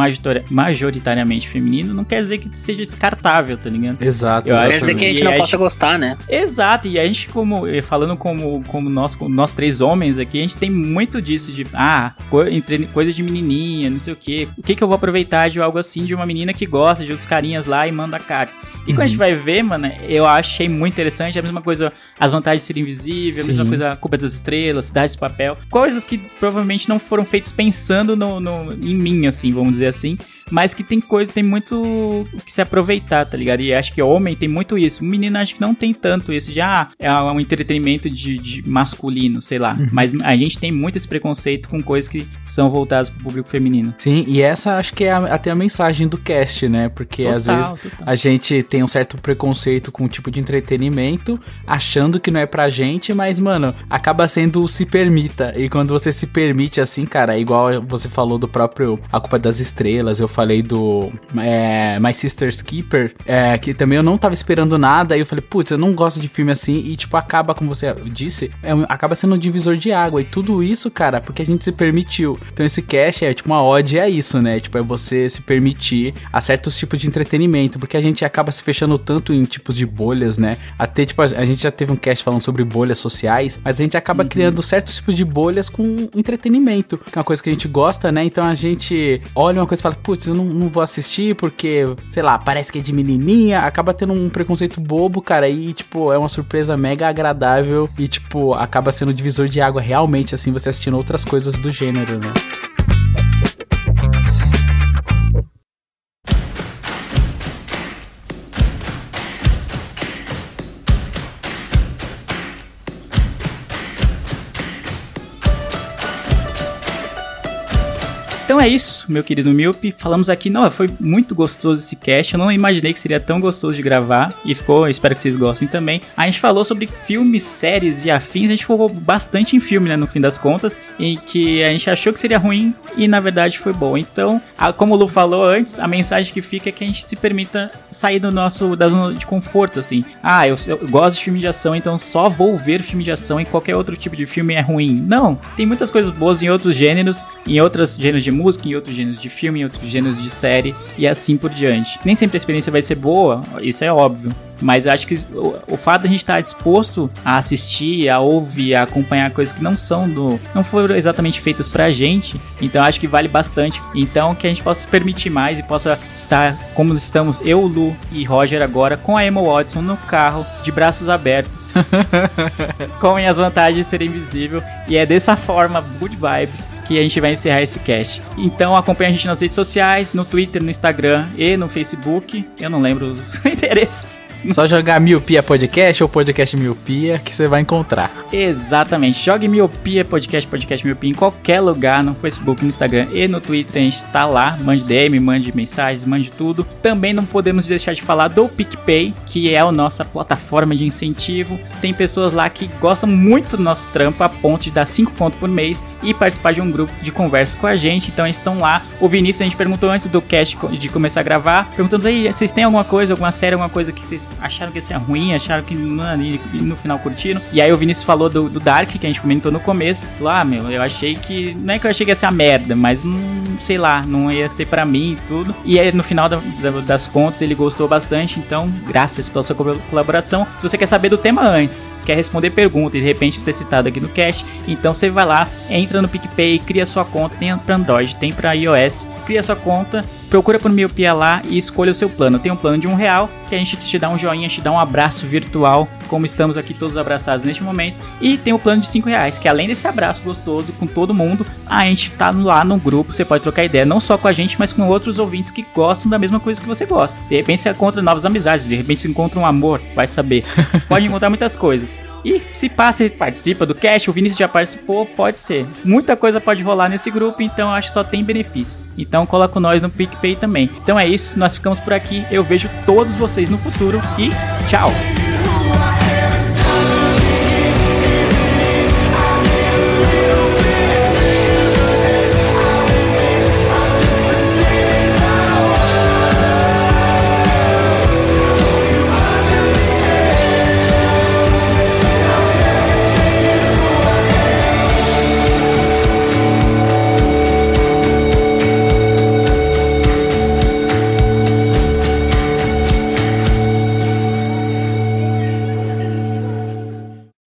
majoritariamente feminino, não quer dizer que seja descartável, tá ligado? Exato. Eu Quer dizer que a gente E não a possa gente- gostar, né? Exato, e a gente, como eh, falando como, como nós, como nós três homens aqui, a gente tem muito disso de ah, co entre- coisa de menininha, não sei o quê. O que que eu vou aproveitar de algo assim de uma menina que gosta de outros carinhas lá e manda carta. E quando a gente vai ver, mano, eu achei muito interessante. É a mesma coisa, as vantagens de ser invisível, a mesma coisa, a culpa das estrelas, cidade de papel. Coisas que provavelmente não foram feitas pensando no, no- em mim, assim, vamos dizer assim. Mas que tem coisa, tem muito o que se aproveitar, tá ligado? E acho que homem tem muito isso. Menino acho que não tem tanto isso de, ah, é um entretenimento de, de masculino, sei lá. Mas a gente tem muito esse preconceito com coisas que são voltadas pro público feminino. Sim, e essa acho que é a- até a mensagem do cast, né? Porque às Total, vezes total. a gente tem um certo preconceito com o tipo de entretenimento, achando que não é pra gente, mas, mano, acaba sendo o se permita. E quando você se permite assim, cara, é igual você falou do próprio A Culpa das Estrelas, eu falei do é, My Sister's Keeper, é, que também eu não tava esperando nada, aí eu falei, putz, eu não gosto de filme assim, e tipo, acaba, como você disse, é acaba sendo um divisor de água. E tudo isso, cara, porque a gente se permitiu. Então esse cast é tipo uma ode a isso, né? Tipo, é você se permitir a certos tipos de entretenimento, porque a gente acaba se fechando tanto em tipos de bolhas, né? Até, tipo, a a gente já teve um cast falando sobre bolhas sociais, mas a gente acaba criando certos tipos de bolhas com entretenimento, que é uma coisa que a gente gosta, né? Então a gente olha uma coisa e fala, putz, eu não, não vou assistir porque, sei lá, parece que é de menininha, acaba tendo um preconceito bobo, cara, e, tipo, é uma surpresa mega agradável e, tipo, acaba sendo divisor de água realmente, assim, você assistindo outras coisas do gênero, né? É isso, meu querido Miope. Falamos aqui, não, foi muito gostoso esse cast. Eu não imaginei que seria tão gostoso de gravar. E ficou, espero que vocês gostem também. A gente falou sobre filmes, séries e afins. A gente focou bastante em filme, né, no fim das contas. Em que a gente achou que seria ruim e na verdade foi bom. Então, a- como o Lu falou antes, a mensagem que fica é que a gente se permita sair do nosso, da zona de conforto, assim. Ah, eu, eu gosto de filme de ação, então só vou ver filme de ação e qualquer outro tipo de filme é ruim. Não, tem muitas coisas boas em outros gêneros, em outros gêneros de música, em outros gêneros de filme, em outros gêneros de série e assim por diante. Nem sempre a experiência vai ser boa, isso é óbvio. Mas eu acho que o, o fato de a gente estar disposto a assistir, a ouvir, a acompanhar coisas que não são do. não foram exatamente feitas pra gente, então acho que vale bastante. Então que a gente possa se permitir mais e possa estar como estamos, eu, Lu e Roger agora, com a Emma Watson no carro, de braços abertos, com as vantagens de ser invisível. E é dessa forma, good vibes, que a gente vai encerrar esse cast. Então acompanha a gente nas redes sociais, no Twitter, no Instagram e no Facebook. Eu não lembro os endereços. Só jogar Miopia Podcast ou Podcast Miopia que você vai encontrar. Exatamente. Jogue Miopia Podcast, Podcast Miopia em qualquer lugar, no Facebook, no Instagram e no Twitter. A gente está lá. Mande DM, mande mensagens, mande tudo. Também não podemos deixar de falar do PicPay, que é a nossa plataforma de incentivo. Tem pessoas lá que gostam muito do nosso trampo a ponto de dar 5 pontos por mês e participar de um grupo de conversa com a gente. Então eles estão lá. O Vinícius, a gente perguntou antes do cast de começar a gravar. Perguntamos aí, vocês têm alguma coisa, alguma série, alguma coisa que vocês acharam que ia ser ruim, acharam que e no final curtiram. E aí o Vinícius falou do, do Dark, que a gente comentou no começo. Lá, ah, meu, eu achei que. Não é que eu achei que ia ser a merda, mas hum, sei lá, não ia ser para mim e tudo. E aí no final da, da, das contas ele gostou bastante, então graças pela sua colaboração. Se você quer saber do tema antes, quer responder pergunta e de repente ser citado aqui no cast, então você vai lá, entra no PicPay, cria sua conta, tem para Android, tem para iOS, cria sua conta procura por Miopia lá e escolha o seu plano. Tem um plano de um real, que a gente te dá um joinha, te dá um abraço virtual, como estamos aqui todos abraçados neste momento. E tem o plano de cinco reais, que além desse abraço gostoso com todo mundo, a gente tá lá no grupo, você pode trocar ideia, não só com a gente, mas com outros ouvintes que gostam da mesma coisa que você gosta. De repente você encontra novas amizades, de repente você encontra um amor, vai saber. pode encontrar muitas coisas. E se passa, participa do cast, o Vinícius já participou, pode ser. Muita coisa pode rolar nesse grupo, então acho que só tem benefícios. Então cola com nós no PicPay também. Então é isso, nós ficamos por aqui. Eu vejo todos vocês no futuro e tchau!